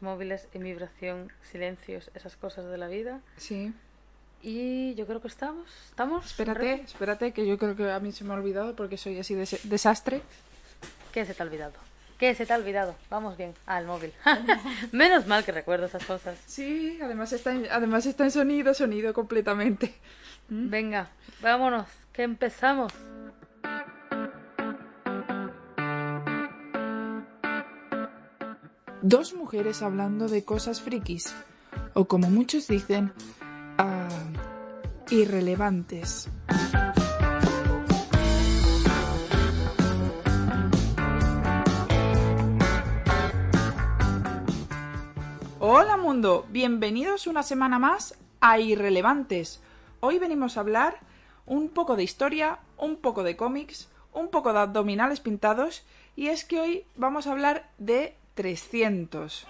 Móviles en vibración, silencios, esas cosas de la vida. Sí. Y yo creo que estamos. ¿Estamos? Espérate, espérate, que yo creo que a mí se me ha olvidado porque soy así de desastre. ¿Qué se te ha olvidado? ¿Qué se te ha olvidado? Vamos bien. Ah, el móvil. Menos mal que recuerdo esas cosas. Sí, además está en, además está en sonido, sonido completamente. Venga, vámonos, que empezamos. Dos mujeres hablando de cosas frikis, o como muchos dicen, ah, irrelevantes. Hola mundo, bienvenidos una semana más a Irrelevantes. Hoy venimos a hablar un poco de historia, un poco de cómics, un poco de abdominales pintados y es que hoy vamos a hablar de 300.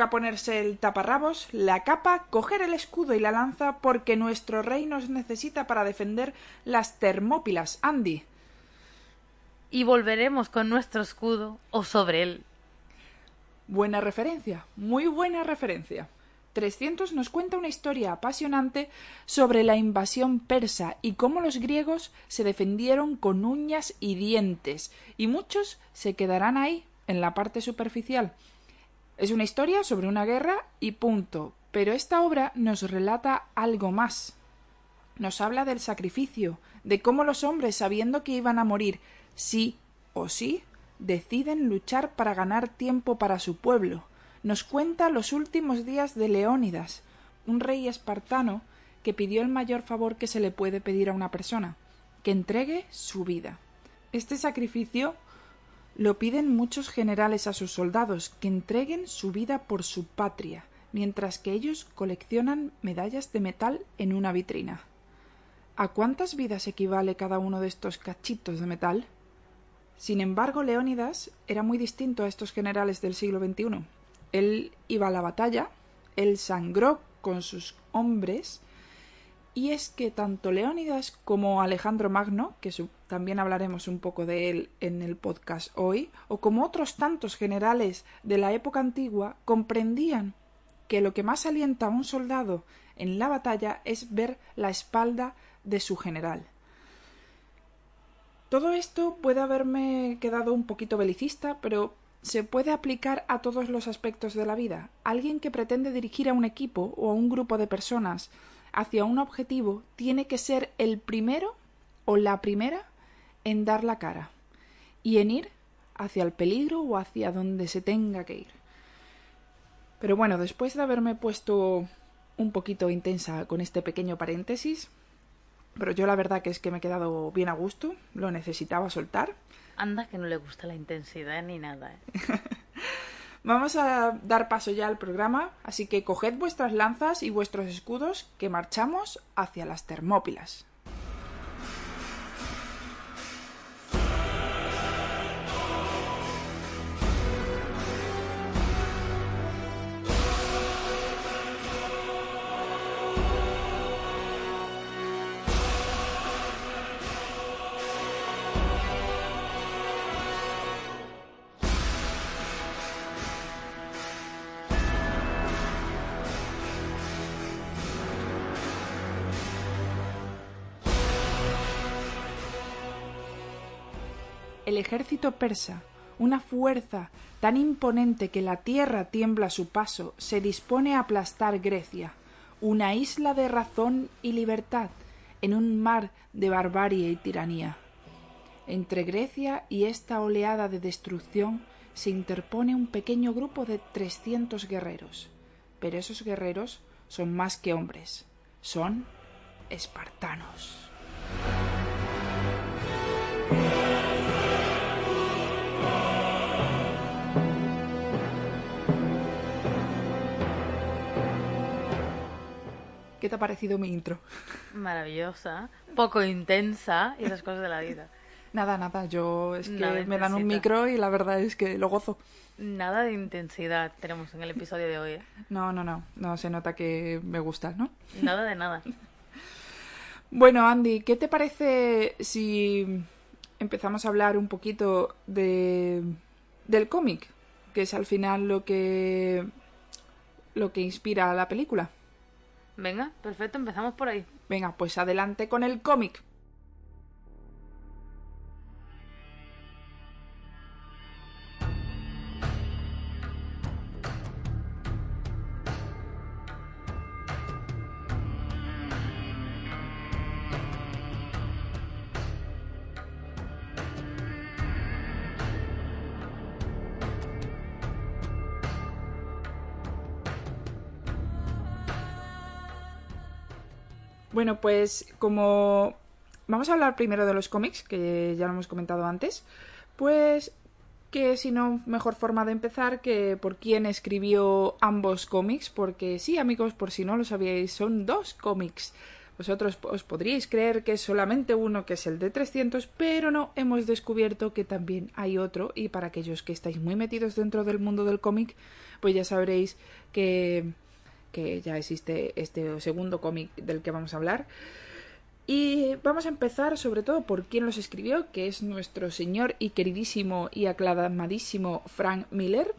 Toca ponerse el taparrabos, la capa, coger el escudo y la lanza porque nuestro rey nos necesita para defender las Termópilas, Andy. Y volveremos con nuestro escudo o sobre él. Buena referencia, muy buena referencia. 300 nos cuenta una historia apasionante sobre la invasión persa y cómo los griegos se defendieron con uñas y dientes, y muchos se quedarán ahí, en la parte superficial. Es una historia sobre una guerra y punto, pero esta obra nos relata algo más. Nos habla del sacrificio, de cómo los hombres, sabiendo que iban a morir sí o sí, deciden luchar para ganar tiempo para su pueblo. Nos cuenta los últimos días de Leónidas, un rey espartano que pidió el mayor favor que se le puede pedir a una persona, que entregue su vida. Este sacrificio lo piden muchos generales a sus soldados, que entreguen su vida por su patria, mientras que ellos coleccionan medallas de metal en una vitrina. ¿A cuántas vidas equivale cada uno de estos cachitos de metal? Sin embargo, Leónidas era muy distinto a estos generales del siglo XXI. Él iba a la batalla, él sangró con sus hombres, y es que tanto Leónidas como Alejandro Magno, que también hablaremos un poco de él en el podcast hoy, o como otros tantos generales de la época antigua, comprendían que lo que más alienta a un soldado en la batalla es ver la espalda de su general. Todo esto puede haberme quedado un poquito belicista, pero se puede aplicar a todos los aspectos de la vida. Alguien que pretende dirigir a un equipo o a un grupo de personas hacia un objetivo tiene que ser el primero o la primera en dar la cara y en ir hacia el peligro o hacia donde se tenga que ir. Pero bueno, después de haberme puesto un poquito intensa con este pequeño paréntesis, pero yo la verdad que es que me he quedado bien a gusto, lo necesitaba soltar. Anda que no le gusta la intensidad ni nada. ¿eh? Vamos a dar paso ya al programa, así que coged vuestras lanzas y vuestros escudos que marchamos hacia las Termópilas. Persa, una fuerza tan imponente que la tierra tiembla a su paso, se dispone a aplastar Grecia, una isla de razón y libertad, en un mar de barbarie y tiranía. Entre Grecia y esta oleada de destrucción se interpone un pequeño grupo de trescientos guerreros. Pero esos guerreros son más que hombres, son espartanos. Te ha parecido mi intro? Maravillosa, poco intensa y esas cosas de la vida. Nada, nada, yo es que Nada me dan un micro y la verdad es que lo gozo. Nada de intensidad tenemos en el episodio de hoy. ¿eh? No, no, no, no se nota que me gusta, ¿no? Nada de nada. Bueno, Andy, ¿qué te parece si empezamos a hablar un poquito de del cómic, que es al final lo que lo que inspira a la película? Venga, perfecto, empezamos por ahí. Venga, pues adelante con el cómic. Bueno, pues como vamos a hablar primero de los cómics, que ya lo hemos comentado antes, pues que si no, mejor forma de empezar que por quién escribió ambos cómics, porque sí, amigos, por si no lo sabíais, son dos cómics. Vosotros os podríais creer que es solamente uno, que es el de 300, pero no, hemos descubierto que también hay otro, y para aquellos que estáis muy metidos dentro del mundo del cómic, pues ya sabréis que que ya existe este segundo cómic del que vamos a hablar. Y vamos a empezar sobre todo por quién los escribió, que es nuestro señor y queridísimo y aclamadísimo Frank Miller,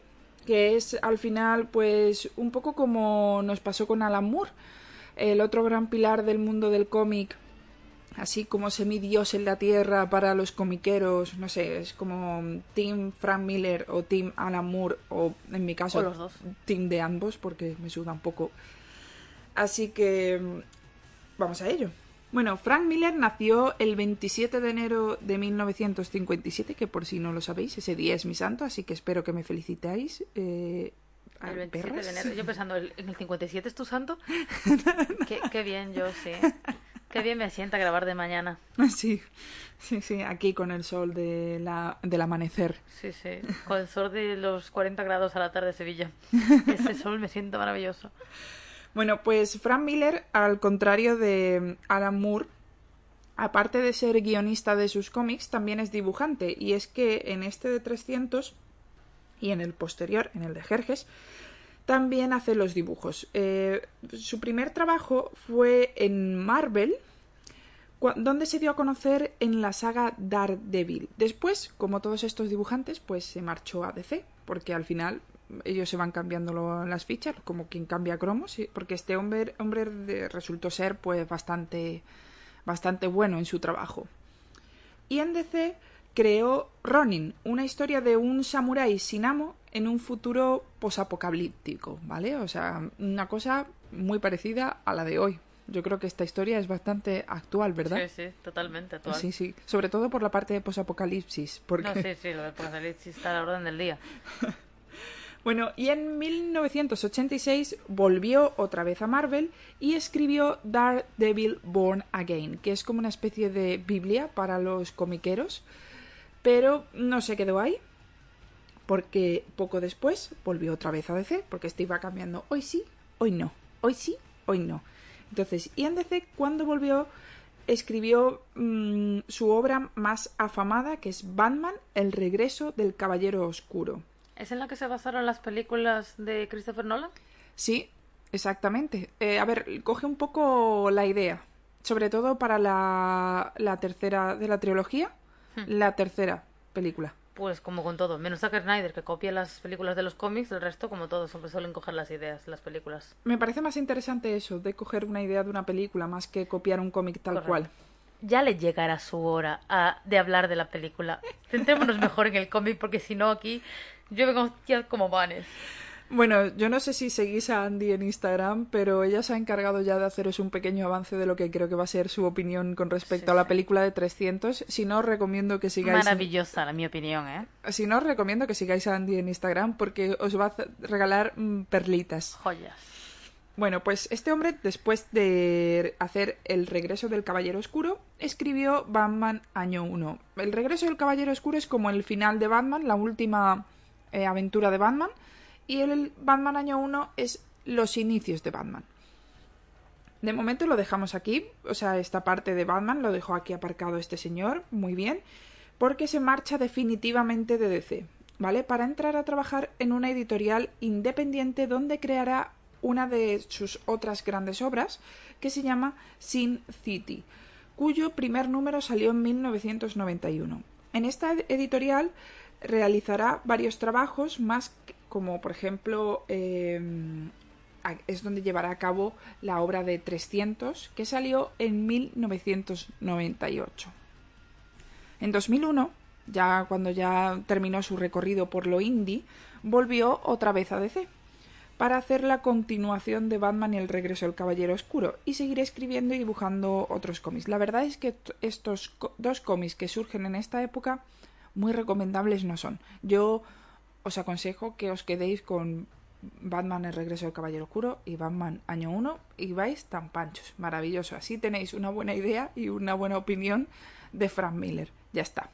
que es al final pues un poco como nos pasó con Alan Moore, el otro gran pilar del mundo del cómic, así como semidios en la tierra para los comiqueros, no sé, es como Team Frank Miller o Team Alan Moore o en mi caso los dos. team de ambos porque me suda un poco. Así que mm, vamos a ello. Bueno, Frank Miller nació el 27 de enero de 1957, que por si no lo sabéis, ese día es mi santo, así que espero que me felicitéis. Eh, El 27 perras. de enero. Yo pensando, ¿el- ¿en el 57 es tu santo? qué, qué bien, yo sí. Qué bien me sienta grabar de mañana. Sí, sí, sí, aquí con el sol de la, del amanecer. Sí, sí. Con el sol de los 40 grados a la tarde de Sevilla. Ese sol me siento maravilloso. Bueno, pues Frank Miller, al contrario de Alan Moore, aparte de ser guionista de sus cómics, también es dibujante. Y es que en este de 300 y en el posterior, en el de Jerjes, también hace los dibujos. Eh, su primer trabajo fue en Marvel, donde se dio a conocer en la saga Daredevil. Después, como todos estos dibujantes, pues se marchó a DC, porque al final ellos se van cambiando las fichas, como quien cambia cromos, porque este hombre, resultó ser pues bastante, bastante bueno en su trabajo. Y en DC creó Ronin, una historia de un samurái sin amo en un futuro posapocalíptico, ¿vale? O sea, una cosa muy parecida a la de hoy. Yo creo que esta historia es bastante actual, ¿verdad? Sí, sí, totalmente actual. Sí, sí. Sobre todo por la parte de posapocalipsis. Porque... No, sí, sí, lo de Apocalipsis está a la orden del día. Bueno, y en 1986 volvió otra vez a Marvel y escribió Daredevil Born Again, que es como una especie de Biblia para los comiqueros, pero no se quedó ahí, porque poco después volvió otra vez a DC, porque este iba cambiando hoy sí, hoy no, hoy sí, hoy no. Entonces, y en DC, cuando volvió, escribió mm, su obra más afamada, que es Batman, El regreso del Caballero Oscuro. ¿Es en la que se basaron las películas de Christopher Nolan? Sí, exactamente. Eh, a ver, coge un poco la idea, sobre todo para la, la tercera de la trilogía, la tercera película. Pues como con todo, menos Zack Snyder, que copia las películas de los cómics, el resto, como todo, siempre suelen coger las ideas de las películas. Me parece más interesante eso, de coger una idea de una película más que copiar un cómic tal Correcto. cual. ya le llegará su hora a- de hablar de la película. Centrémonos mejor en el cómic porque si no aquí yo vengo hostias como vanes. Bueno, yo no sé si seguís a Andy en Instagram, pero ella se ha encargado ya de haceros un pequeño avance de lo que creo que va a ser su opinión con respecto Sí, a la sí. película de 300. Si no, os recomiendo que sigáis... Maravillosa, la mi opinión, ¿eh? Si no, os recomiendo que sigáis a Andy en Instagram porque os va a regalar mm, perlitas. Joyas. Bueno, pues este hombre, después de hacer El regreso del Caballero Oscuro, escribió Batman Año 1. El regreso del Caballero Oscuro es como el final de Batman, la última eh, aventura de Batman, y el Batman Año 1 es los inicios de Batman. De momento lo dejamos aquí, o sea, esta parte de Batman lo dejó aquí aparcado este señor, muy bien, porque se marcha definitivamente de DC, ¿vale? Para entrar a trabajar en una editorial independiente donde creará una de sus otras grandes obras, que se llama Sin City, cuyo primer número salió en 1991. En esta ed- editorial realizará varios trabajos, más como por ejemplo a- es donde llevará a cabo la obra de 300, que salió en 1998. En 2001, ya cuando ya terminó su recorrido por lo indie, volvió otra vez a DC para hacer la continuación de Batman y el regreso del Caballero Oscuro y seguir escribiendo y dibujando otros cómics. La verdad es que estos dos cómics que surgen en esta época muy recomendables no son. Yo os aconsejo que os quedéis con Batman el regreso del Caballero Oscuro y Batman año 1 y vais tan panchos. Maravilloso. Así tenéis una buena idea y una buena opinión de Frank Miller. Ya está.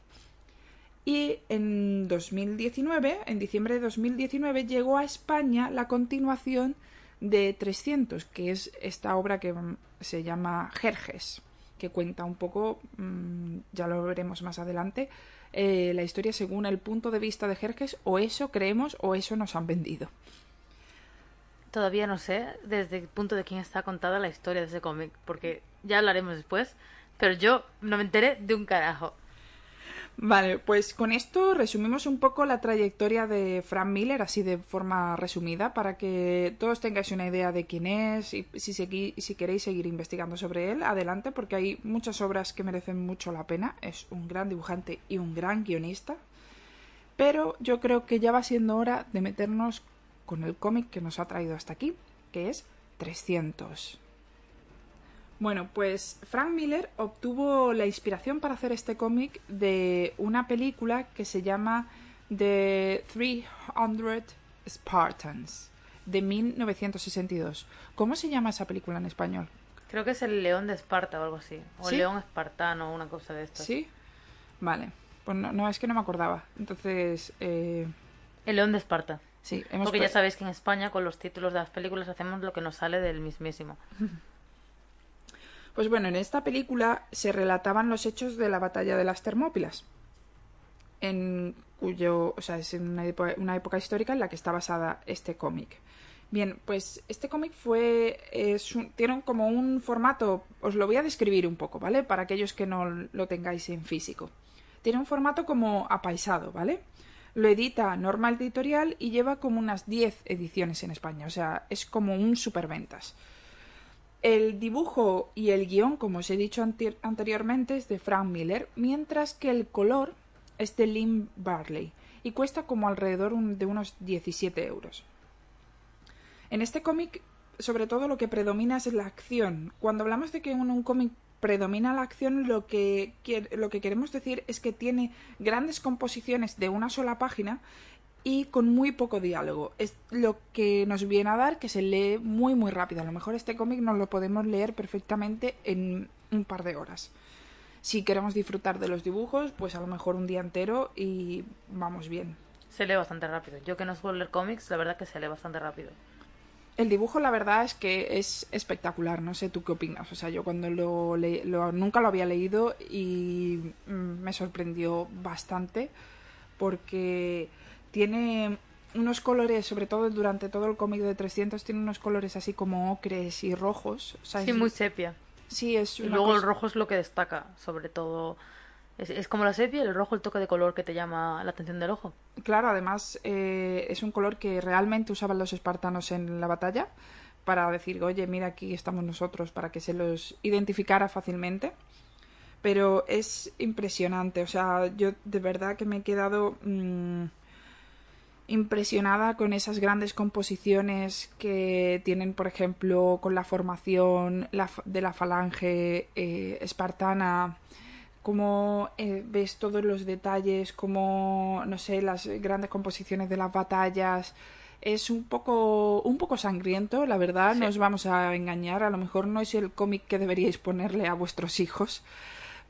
Y en 2019, en diciembre de 2019, llegó a España la continuación de 300, que es esta obra que mm, se llama Jerjes, que cuenta un poco, mm, ya lo veremos más adelante, eh, la historia según el punto de vista de Jerjes, o eso creemos o eso nos han vendido. Todavía no sé desde el punto de quién está contada la historia de ese cómic, porque ya hablaremos después, pero yo no me enteré de un carajo. Vale, pues con esto resumimos un poco la trayectoria de Frank Miller, así de forma resumida, para que todos tengáis una idea de quién es y si, segui- si queréis seguir investigando sobre él, adelante, porque hay muchas obras que merecen mucho la pena. Es un gran dibujante y un gran guionista. Pero yo creo que ya va siendo hora de meternos con el cómic que nos ha traído hasta aquí, que es 300. Bueno, pues Frank Miller obtuvo la inspiración para hacer este cómic de una película que se llama The 300 Spartans de 1962. ¿Cómo se llama esa película en español? Creo que es el León de Esparta o algo así, o ¿Sí? el León Espartano o una cosa de esto. ¿Sí? Vale. Pues no, no, es que no me acordaba. Entonces, eh, El León de Esparta. sí, hemos Porque ya sabéis que en España con los títulos de las películas hacemos lo que nos sale del mismísimo. Pues bueno, en esta película se relataban los hechos de la batalla de las Termópilas, en cuyo, o sea, es una, epo- una época histórica en la que está basada este cómic. Bien, pues este cómic fue, es un- tiene como un formato, os lo voy a describir un poco, ¿vale? Para aquellos que no lo tengáis en físico. Tiene un formato como apaisado, ¿vale? Lo edita Norma Editorial y lleva como unas 10 ediciones en España, o sea, es como un superventas. El dibujo y el guion, como os he dicho anteriormente, es de Frank Miller, mientras que el color es de Lynn Barley y cuesta como alrededor de unos 17 euros. En este cómic, sobre todo lo que predomina es la acción. Cuando hablamos de que en un cómic predomina la acción, lo que, lo que queremos decir es que tiene grandes composiciones de una sola página y con muy poco diálogo. Es lo que nos viene a dar que se lee muy muy rápido. A lo mejor este cómic nos lo podemos leer perfectamente en un par de horas. Si queremos disfrutar de los dibujos, pues a lo mejor un día entero y vamos bien. Se lee bastante rápido. Yo que no suelo leer cómics, la verdad que se lee bastante rápido. El dibujo, la verdad, es que es espectacular. No sé tú qué opinas. O sea, yo cuando lo, le- lo- nunca lo había leído y mm, me sorprendió bastante porque tiene unos colores, sobre todo durante todo el cómic de 300, tiene unos colores así como ocres y rojos. O sea, Sí, es- muy sepia. sí, es Y una luego el rojo es lo que destaca, sobre todo. Es, es como la sepia, el rojo, el toque de color que te llama la atención del ojo. Claro, además eh, es un color que realmente usaban los espartanos en la batalla para decir, oye, mira, aquí estamos nosotros, para que se los identificara fácilmente. pero es impresionante. O sea, yo de verdad que me he quedado mm, impresionada con esas grandes composiciones que tienen, por ejemplo, con la formación de la falange eh, espartana cómo eh, ves todos los detalles, cómo, no sé, las grandes composiciones de las batallas. Es un poco, un poco sangriento, la verdad, no os vamos a engañar. A lo mejor no es el cómic que deberíais ponerle a vuestros hijos,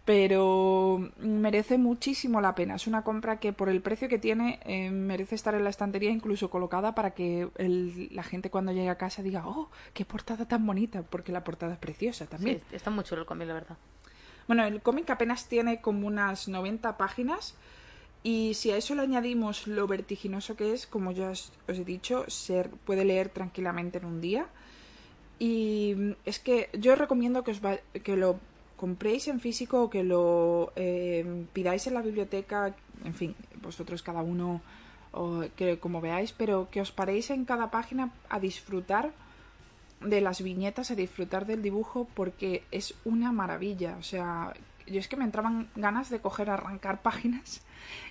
pero merece muchísimo la pena. Es una compra que por el precio que tiene eh, merece estar en la estantería incluso colocada para que la gente cuando llegue a casa diga, oh, qué portada tan bonita, porque la portada es preciosa también. Sí, está muy chulo el cómic, la verdad. Bueno, el cómic apenas tiene como unas 90 páginas y si a eso le añadimos lo vertiginoso que es, como ya os, he dicho, se puede leer tranquilamente en un día. Y es que yo recomiendo que, os que lo compréis en físico o que lo eh, pidáis en la biblioteca, en fin, vosotros cada uno o que como veáis, pero que os paréis en cada página a disfrutar de las viñetas a disfrutar del dibujo porque es una maravilla. O sea, yo es que me entraban ganas de coger, arrancar páginas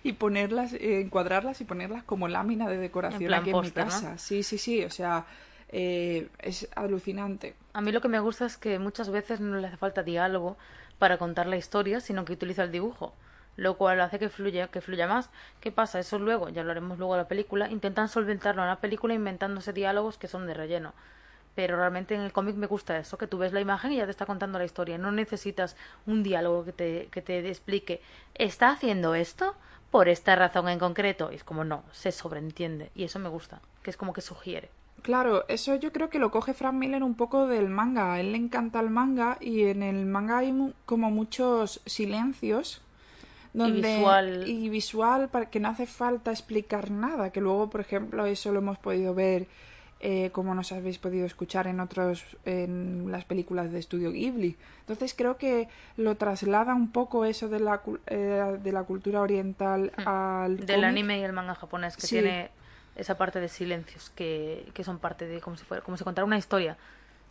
y ponerlas, eh, encuadrarlas y ponerlas como lámina de decoración aquí en mi casa. Sí, sí, sí. O sea, eh, es alucinante. A mí lo que me gusta es que muchas veces no le hace falta diálogo para contar la historia, sino que utiliza el dibujo lo cual hace que fluya, que fluya más. ¿Qué pasa? Eso luego, ya lo haremos luego en la película, intentan solventarlo en la película inventándose diálogos que son de relleno pero realmente en el cómic me gusta eso, que tú ves la imagen y ya te está contando la historia. No necesitas un diálogo que te, que te explique, ¿está haciendo esto por esta razón en concreto? Y es como, no, se sobreentiende. Y eso me gusta, que es como que sugiere. Claro, eso yo creo que lo coge Frank Miller un poco del manga. A él le encanta el manga y en el manga hay como muchos silencios. Donde, y visual. Y visual para que no hace falta explicar nada. Que luego, por ejemplo, eso lo hemos podido ver eh, como nos habéis podido escuchar en otros en las películas de estudio Ghibli entonces creo que lo traslada un poco eso de la eh, de la cultura oriental hmm. al del anime y el manga japonés que tiene esa parte de silencios que, que son parte de como si fuera como si contara una historia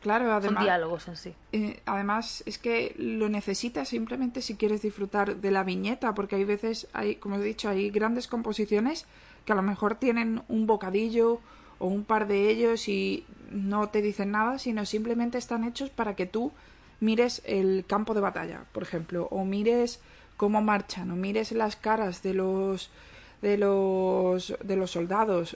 Claro, además. Son diálogos en sí. Eh, además, es que lo necesitas simplemente si quieres disfrutar de la viñeta, porque hay veces, hay, como he dicho, hay grandes composiciones que a lo mejor tienen un bocadillo o un par de ellos y no te dicen nada, sino simplemente están hechos para que tú mires el campo de batalla, por ejemplo, o mires cómo marchan, o mires las caras de los de los de los soldados.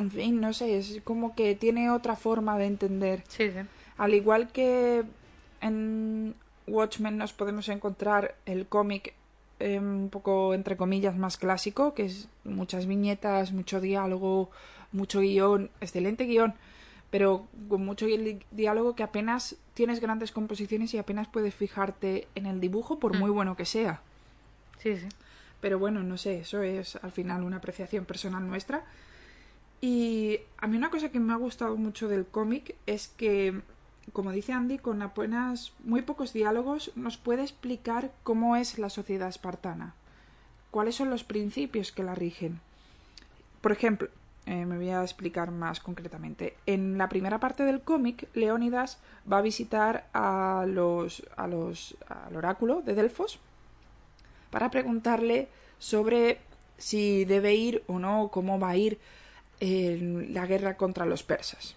En fin, no sé, es como que tiene otra forma de entender. Sí, sí. Al igual que en Watchmen nos podemos encontrar el cómic eh, un poco entre comillas más clásico, que es muchas viñetas, mucho diálogo, mucho guion, excelente guion, pero con mucho diálogo que apenas tienes grandes composiciones y apenas puedes fijarte en el dibujo por muy mm. bueno que sea. Sí, sí. Pero bueno, no sé, eso es al final una apreciación personal nuestra. Y a mí una cosa que me ha gustado mucho del cómic es que, como dice Andy, con apenas muy pocos diálogos nos puede explicar cómo es la sociedad espartana, cuáles son los principios que la rigen. Por ejemplo, eh, me voy a explicar más concretamente. En la primera parte del cómic, Leónidas va a visitar a los, a los, al oráculo de Delfos para preguntarle sobre si debe ir o no, cómo va a ir en la guerra contra los persas.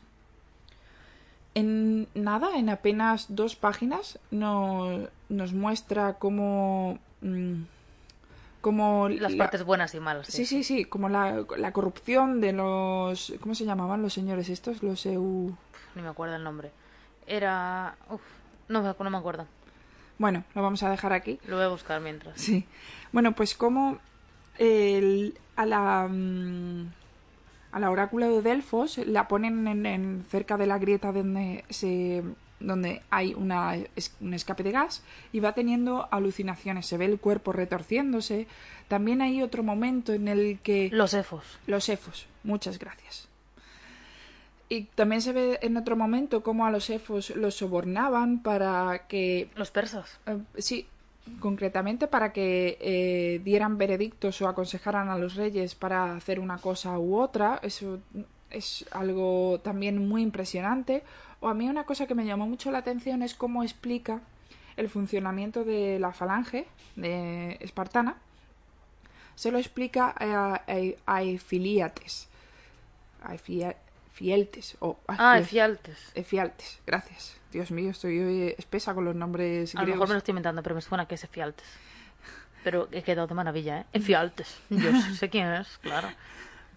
En nada, en apenas dos páginas, no, nos muestra cómo mm, las partes buenas y malas. Sí, sí, sí, como la, la, corrupción de los... ¿Cómo se llamaban los señores estos? Los EU... Ni me acuerdo el nombre. Era... Uf, no, no me acuerdo. Bueno, lo vamos a dejar aquí. Lo voy a buscar mientras. Sí. Bueno, pues como el, a la... Mm, a la oráculo de Delfos la ponen en, en, cerca de la grieta donde se donde hay una, un escape de gas y va teniendo alucinaciones, se ve el cuerpo retorciéndose. También hay otro momento en el que... Los efos. Los efos, muchas gracias. Y también se ve en otro momento cómo a los efos los sobornaban para que... Los persas. Eh, sí, concretamente para que eh, dieran veredictos o aconsejaran a los reyes para hacer una cosa u otra. Eso es algo también muy impresionante. O a mí una cosa que me llamó mucho la atención es cómo explica el funcionamiento de la falange de espartana, se lo explica a, a, a Efiliates. A Efia- Fieltes. o Ah, Dios. Efialtes. Efialtes, gracias. Dios mío, estoy hoy espesa con los nombres A lo mejor me lo estoy inventando, pero me suena que es Efialtes. Pero he quedado de maravilla, ¿eh? Efialtes. Yo sé quién es, claro.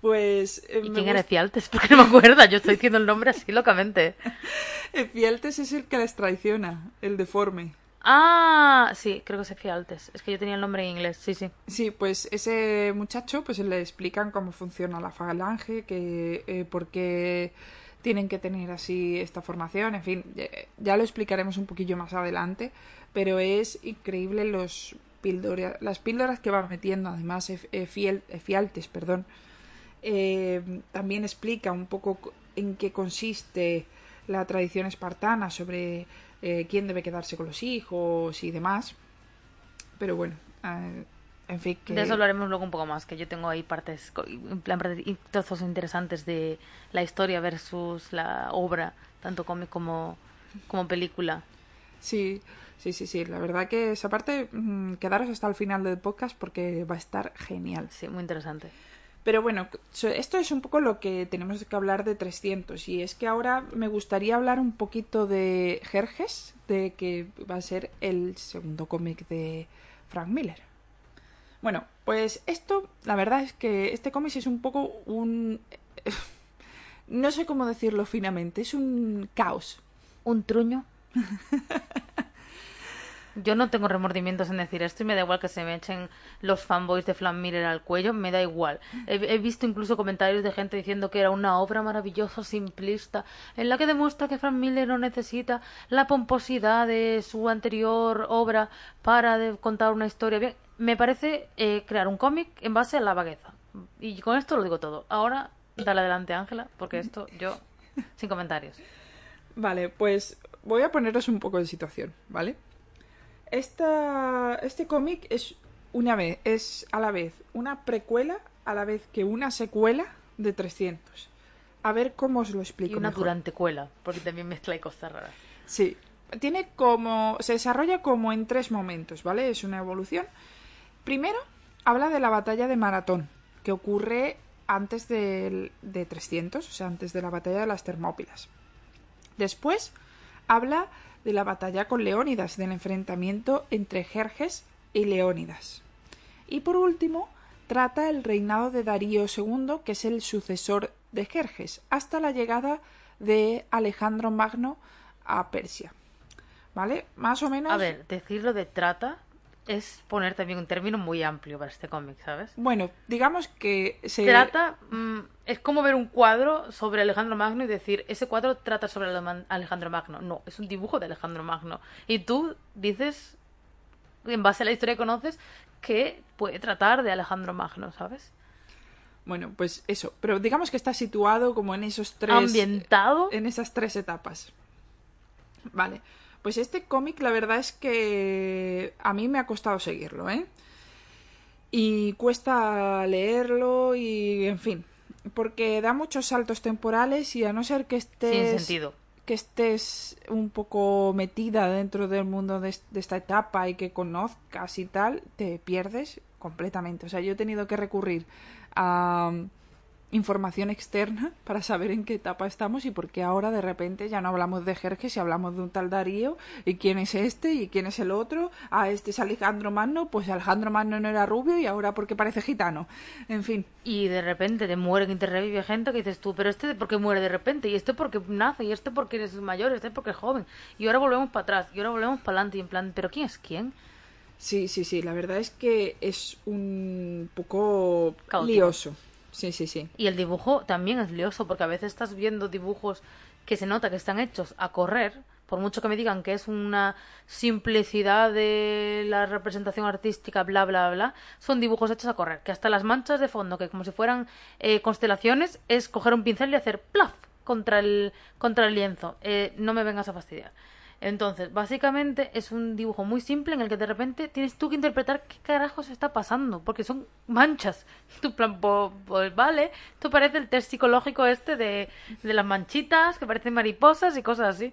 Pues eh, ¿Y quién era Efialtes? Porque no me acuerdo. Yo estoy diciendo el nombre así locamente. Efialtes es el que les traiciona, el deforme. Ah, sí, creo que es Efialtes. Es que yo tenía el nombre en inglés, sí, sí. Sí, pues ese muchacho pues le explican cómo funciona la falange, que eh, por qué tienen que tener así esta formación, en fin, ya, lo explicaremos un poquillo más adelante, pero es increíble los píldora- las píldoras que va metiendo, además Ef- Efiel- Efialtes, perdón, eh, también explica un poco co- en qué consiste la tradición espartana sobre eh, quién debe quedarse con los hijos y demás. Pero bueno, eh, en fin, que... De eso hablaremos luego un poco más, que yo tengo ahí partes, en plan, trozos interesantes de la historia versus la obra, tanto cómic como, como película. Sí, sí, sí, sí. La verdad que esa parte, mm, quedaros hasta el final del podcast porque va a estar genial. Sí, muy interesante. Pero bueno, esto es un poco lo que tenemos que hablar de 300 y es que ahora me gustaría hablar un poquito de Jerjes, de que va a ser el segundo cómic de Frank Miller. Bueno, pues esto, la verdad es que este cómic es un poco un... No sé cómo decirlo finamente, es un caos. ¿Un truño? Yo no tengo remordimientos en decir esto y me da igual que se me echen los fanboys de Flan Miller al cuello, me da igual. He, visto incluso comentarios de gente diciendo que era una obra maravillosa, simplista, en la que demuestra que Frank Miller no necesita la pomposidad de su anterior obra para de- contar una historia bien. Me parece eh, crear un cómic en base a la vagueza. Y con esto lo digo todo. Ahora, dale adelante, Ángela, porque esto yo, sin comentarios. Vale, pues voy a poneros un poco de situación, ¿vale? Esta, este cómic es una vez, es a la vez una precuela, a la vez que una secuela de 300. A ver cómo os lo explico. Y una mejor. durante cuela, porque también mezcla y cosas raras. Sí. Tiene como. Se desarrolla como en tres momentos, ¿vale? Es una evolución. Primero, habla de la batalla de Maratón, que ocurre antes del- de 300, o sea, antes de la batalla de las Termópilas. Después, habla de la batalla con Leónidas, del enfrentamiento entre Jerjes y Leónidas. Y por último, trata el reinado de Darío II, que es el sucesor de Jerjes, hasta la llegada de Alejandro Magno a Persia. ¿Vale? Más o menos. A ver, decirlo de trata es poner también un término muy amplio para este cómic, ¿sabes? Bueno, digamos que se. Trata mm, es como ver un cuadro sobre Alejandro Magno y decir, ese cuadro trata sobre Alejandro Magno. No, es un dibujo de Alejandro Magno. Y tú dices, en base a la historia que conoces, que puede tratar de Alejandro Magno, ¿sabes? Bueno, pues eso. Pero digamos que está situado como en esos tres. Ambientado. en esas tres etapas. Vale, pues este cómic la verdad es que a mí me ha costado seguirlo, ¿eh? Y cuesta leerlo y, en fin, porque da muchos saltos temporales y a no ser que estés... Sin sentido. que estés un poco metida dentro del mundo de, de esta etapa y que conozcas y tal, te pierdes completamente. O sea, yo he tenido que recurrir a información externa para saber en qué etapa estamos y por qué ahora de repente ya no hablamos de Jerjes y hablamos de un tal Darío y quién es este y quién es el otro. Ah, este es Alejandro Magno, pues Alejandro Magno no era rubio y ahora porque parece gitano. En fin, Y de repente te mueren y te revive gente que dices tú, pero este porque muere de repente, y este porque nace, y este porque es mayor, este porque es joven. Y ahora volvemos para atrás, y ahora volvemos para adelante, y en plan, ¿pero quién es quién? Sí, sí, sí, la verdad es que es un poco Caótico. lioso. Sí, sí, sí. Y el dibujo también es lioso, porque a veces estás viendo dibujos que se nota que están hechos a correr, por mucho que me digan que es una simplicidad de la representación artística, bla, bla, bla, son dibujos hechos a correr, que hasta las manchas de fondo, que como si fueran eh, constelaciones, es coger un pincel y hacer plaf contra el, contra el lienzo. Eh, no me vengas a fastidiar. Entonces, básicamente es un dibujo muy simple en el que de repente tienes tú que interpretar qué carajos está pasando, porque son manchas. En plan, pues vale, esto parece el test psicológico este de, de las manchitas, que parecen mariposas y cosas así.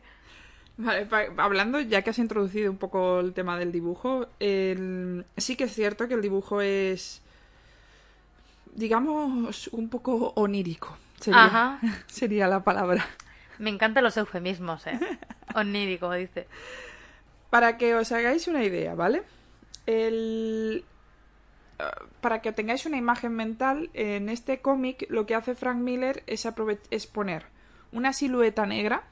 Vale, hablando, ya que has introducido un poco el tema del dibujo, el- sí que es cierto que el dibujo es, digamos, un poco onírico. Sería, Ajá. sería la palabra. Me encantan los eufemismos, ¿eh? Onírico, dice. Para que os hagáis una idea, ¿vale? El... Para que tengáis una imagen mental, en este cómic lo que hace Frank Miller es, es poner una silueta negra,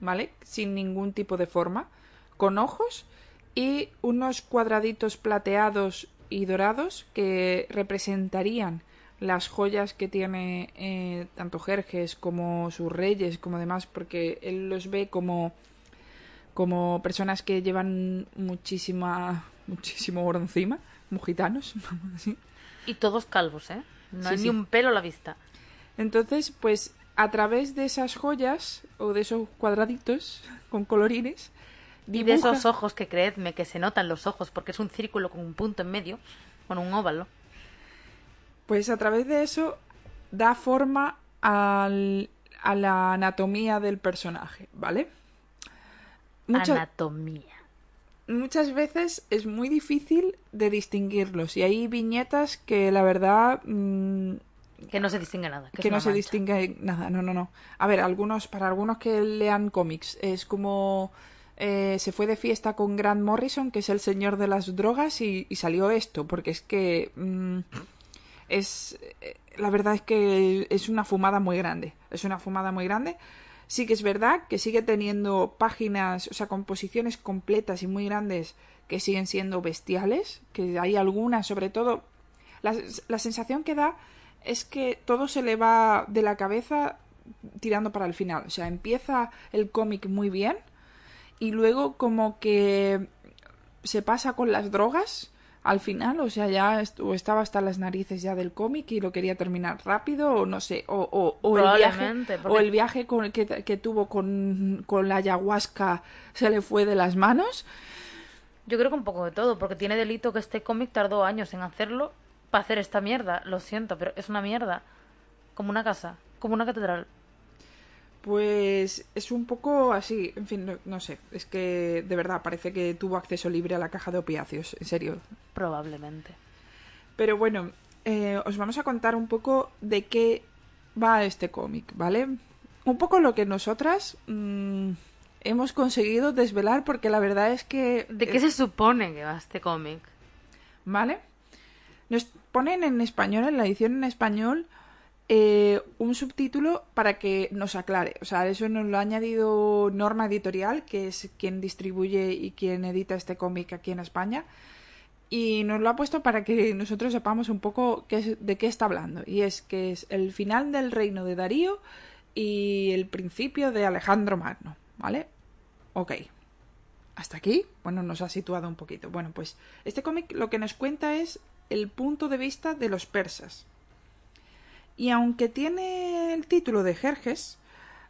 ¿vale? Sin ningún tipo de forma, con ojos y unos cuadraditos plateados y dorados que representarían las joyas que tiene eh, tanto Jerjes como sus reyes como demás porque él los ve como como personas que llevan muchísima muchísimo oro encima, como gitanos, vamos así. Y todos calvos, ¿eh? No Sí, hay sí. ni un pelo a la vista. Entonces, pues a través de esas joyas o de esos cuadraditos con colorines Y de dibuja- esos ojos que creedme que se notan los ojos porque es un círculo con un punto en medio, con un óvalo. Pues a través de eso da forma al- a la anatomía del personaje, ¿vale? Mucha- Anatomía. muchas veces es muy difícil de distinguirlos y hay viñetas que la verdad mm, Que no se distingue nada. Que, no se distingue nada, no, no, no. A ver, algunos, para algunos que lean cómics, es como eh, se fue de fiesta con Grant Morrison, que es el señor de las drogas, y, y salió esto, porque es que mm, es eh, la verdad es que es una fumada muy grande, es una fumada muy grande. Sí que es verdad que sigue teniendo páginas, o sea, composiciones completas y muy grandes que siguen siendo bestiales, que hay algunas, sobre todo, la, la sensación que da es que todo se le va de la cabeza tirando para el final. O sea, empieza el cómic muy bien y luego como que se pasa con las drogas al final, o sea, ya est- o estaba hasta las narices ya del cómic y lo quería terminar rápido, o no sé, o, o, o el viaje, o el viaje con, que, que tuvo con, con la ayahuasca se le fue de las manos. Yo creo que un poco de todo, porque tiene delito que este cómic tardó años en hacerlo para hacer esta mierda. Lo siento, pero es una mierda. Como una casa, como una catedral. Pues es un poco así, en fin, no, no sé, es que de verdad parece que tuvo acceso libre a la caja de opiáceos, en serio. Probablemente. Pero bueno, eh, os vamos a contar un poco de qué va este cómic, ¿vale? Un poco lo que nosotras mm, hemos conseguido desvelar porque la verdad es que... ¿De qué se supone que va este cómic? ¿Vale? Nos ponen en español, en la edición en español, eh, un subtítulo para que nos aclare. O sea, eso nos lo ha añadido Norma Editorial, que es quien distribuye y quien edita este cómic aquí en España. Y nos lo ha puesto para que nosotros sepamos un poco qué es- de qué está hablando. Y es que es el final del reino de Darío y el principio de Alejandro Magno. ¿Vale? Ok. Hasta aquí, bueno, nos ha situado un poquito. Bueno, pues este cómic lo que nos cuenta es el punto de vista de los persas. Y aunque tiene el título de Jerjes,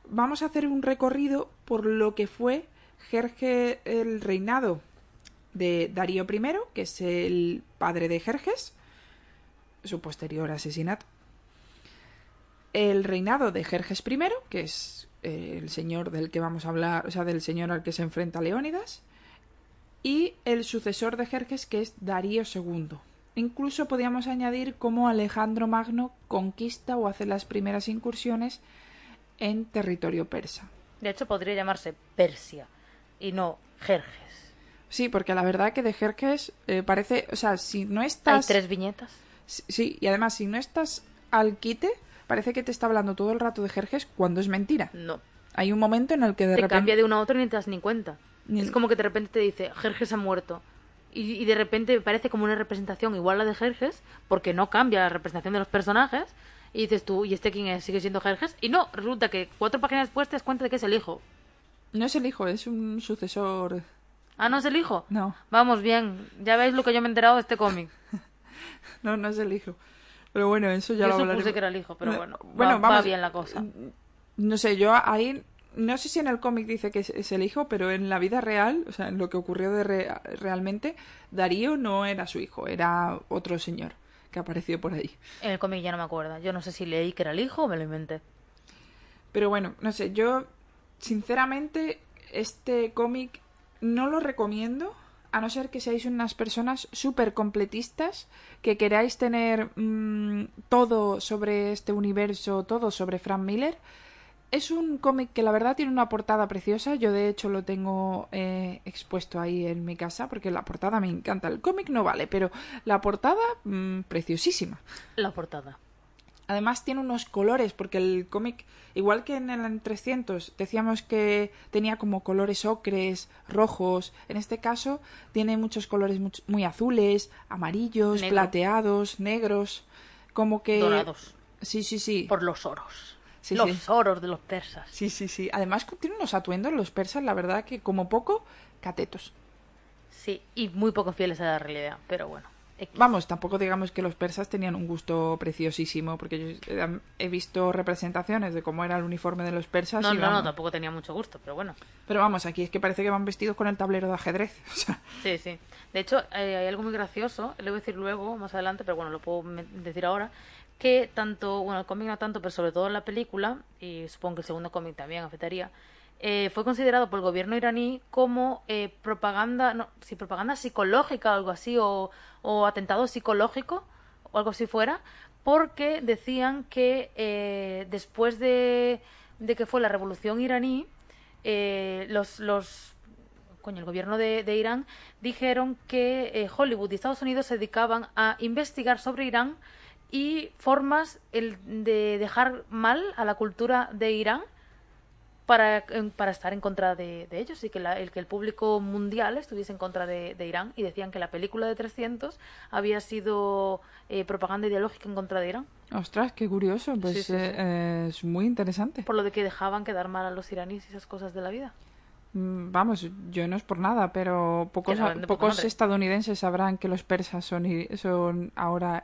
vamos a hacer un recorrido por lo que fue Jerje el reinado de Darío I, que es el padre de Jerjes, su posterior asesinato. El reinado de Jerjes I, que es eh, el señor del que vamos a hablar, o sea, del señor al que se enfrenta Leónidas, y el sucesor de Jerjes, que es Darío II. Incluso podíamos añadir cómo Alejandro Magno conquista o hace las primeras incursiones en territorio persa. De hecho, podría llamarse Persia y no Jerjes. Sí, porque la verdad que de Jerjes eh, parece, o sea, si no Hay estás... tres viñetas. Sí, y además si no estás al quite, parece que te está hablando todo el rato de Jerjes cuando es mentira. No. Hay un momento en el que de te repente... cambia de uno a otro y ni te das ni cuenta. Ni- Es como que de repente te dice, Jerjes ha muerto. Y, y de repente parece como una representación igual a la de Jerjes, porque no cambia la representación de los personajes. Y dices tú, ¿y este quién es? ¿Sigue siendo Jerjes? Y no, resulta que cuatro páginas después te das cuenta de que es el hijo. No es el hijo, es un sucesor... Ah, ¿no es el hijo? No, Vamos, bien. Ya veis lo que yo me he enterado de este cómic. no, no es el hijo. Pero bueno, eso ya Yo lo supuse hablaremos. que era el hijo, pero No, bueno, bueno, va, va bien la cosa. No sé, yo ahí... No sé si en el cómic dice que es, es el hijo, pero en la vida real, o sea, en lo que ocurrió de re- realmente, Darío no era su hijo, era otro señor que apareció por ahí. En el cómic ya no me acuerdo. Yo no sé si leí que era el hijo o me lo inventé. Pero bueno, no sé, yo sinceramente este cómic no lo recomiendo, a no ser que seáis unas personas súper completistas, que queráis tener mm, todo sobre este universo, todo sobre Frank Miller. Es un cómic que la verdad tiene una portada preciosa. Yo de hecho lo tengo eh, expuesto ahí en mi casa porque la portada me encanta. El cómic no vale, pero la portada mm, preciosísima. La portada. Además tiene unos colores, porque el cómic, igual que en el 300, decíamos que tenía como colores ocres, rojos. En este caso tiene muchos colores muy azules, amarillos, Negro. plateados, negros. Como que... Dorados. Sí, sí, sí. Por los oros. Sí, los sí. oros de los persas. Sí, sí, sí. Además tiene unos atuendos los persas, la verdad que como poco, catetos. Sí, y muy poco fieles a la realidad, pero bueno. X. Vamos, tampoco digamos que los persas tenían un gusto preciosísimo, porque yo eh, he visto representaciones de cómo era el uniforme de los persas. No, y no, no, tampoco tenía mucho gusto, pero bueno. Pero vamos, aquí es que parece que van vestidos con el tablero de ajedrez. O sea, Sí, sí. De hecho, eh, hay algo muy gracioso, le voy a decir luego, más adelante, pero bueno, lo puedo decir ahora, que tanto, bueno, el cómic no tanto, pero sobre todo la película, y supongo que el segundo cómic también afectaría, eh, fue considerado por el gobierno iraní como eh, propaganda, no, sí, propaganda psicológica o algo así, o, o atentado psicológico, o algo así fuera, porque decían que eh, después de, de que fue la revolución iraní, eh, los, los coño, el gobierno de, de Irán dijeron que eh, Hollywood y Estados Unidos se dedicaban a investigar sobre Irán y formas el, de dejar mal a la cultura de Irán para, para estar en contra de, de ellos y que, la- el, que el público mundial estuviese en contra de, de Irán y decían que la película de 300 había sido eh, propaganda ideológica en contra de Irán ostras, qué curioso. Pues Sí, sí, sí. eh, es muy interesante. por lo de que dejaban quedar mal a los iraníes y esas cosas de la vida. Mm, Vamos, yo no es por nada, pero pocos, pocos estadounidenses sabrán que los persas son, son ahora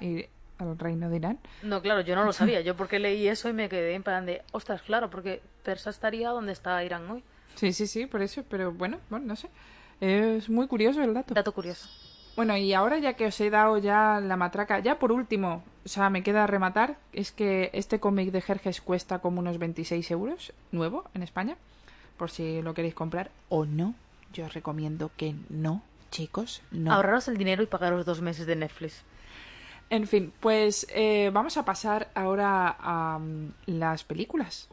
el reino de Irán. No, claro, yo no lo sabía. Yo porque leí eso y me quedé en plan de, ostras, claro, porque Persa estaría donde está Irán hoy. Sí, sí, sí, por eso, pero bueno, bueno, no sé. Es muy curioso el dato. Dato curioso. Bueno, y ahora ya que os he dado ya la matraca, ya por último, o sea, me queda rematar, es que este cómic de Jerjes cuesta como unos 26 euros, nuevo, en España, por si lo queréis comprar o no. Yo os recomiendo que no, chicos, no. Ahorraros el dinero y pagaros dos meses de Netflix. En fin, pues eh, vamos a pasar ahora a mm, las películas.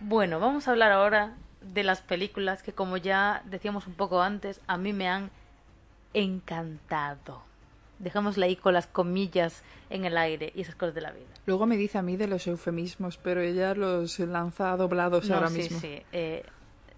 Bueno, vamos a hablar ahora de las películas que, como ya decíamos un poco antes, a mí me han encantado. Dejémosle ahí con las comillas en el aire y esas cosas de la vida. Luego me dice a mí de los eufemismos, pero ella los lanza doblados No, ahora sí, mismo. sí. eh,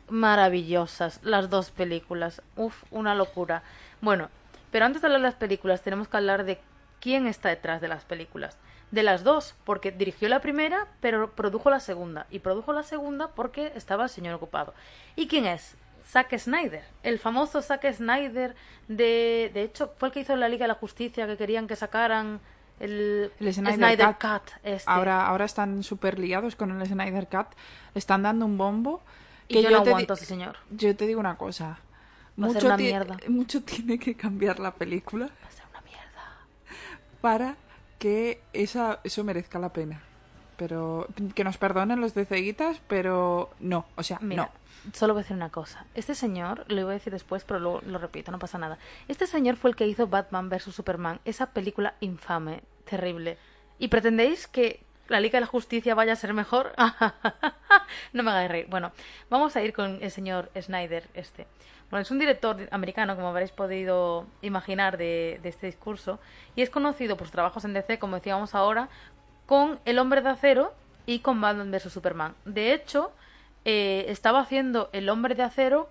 maravillosas las dos películas. Uf, una locura. Bueno, pero antes de hablar de las películas, tenemos que hablar de quién está detrás de las películas. De las dos, porque dirigió la primera, pero produjo la segunda. Y produjo la segunda porque estaba el señor ocupado. ¿Y quién es? Zack Snyder, el famoso Zack Snyder de... De hecho, fue el que hizo la Liga de la Justicia, que querían que sacaran el, El Snyder, Cut. este. Ahora, ahora están súper liados con el Snyder Cut. Le están dando un bombo. Y que yo no te aguanto señor. Yo te digo una cosa. Va a ser Mucho, una mierda. mucho tiene que cambiar la película Va a ser una mierda. para que esa, eso merezca la pena. Pero que nos perdonen los de ceguitas, pero no, o sea, Mira, no. solo voy a decir una cosa. Este señor, lo voy a decir después, pero lo, lo repito, no pasa nada. Este señor fue el que hizo Batman vs. Superman, esa película infame, terrible. ¿Y pretendéis que la Liga de la Justicia vaya a ser mejor? no me hagáis reír. Bueno, vamos a ir con el señor Snyder este. Bueno, es un director americano, como habréis podido imaginar de, este discurso, y es conocido por sus trabajos en DC, como decíamos ahora, con El Hombre de Acero y con Batman vs. Superman. De hecho, eh, estaba haciendo El Hombre de Acero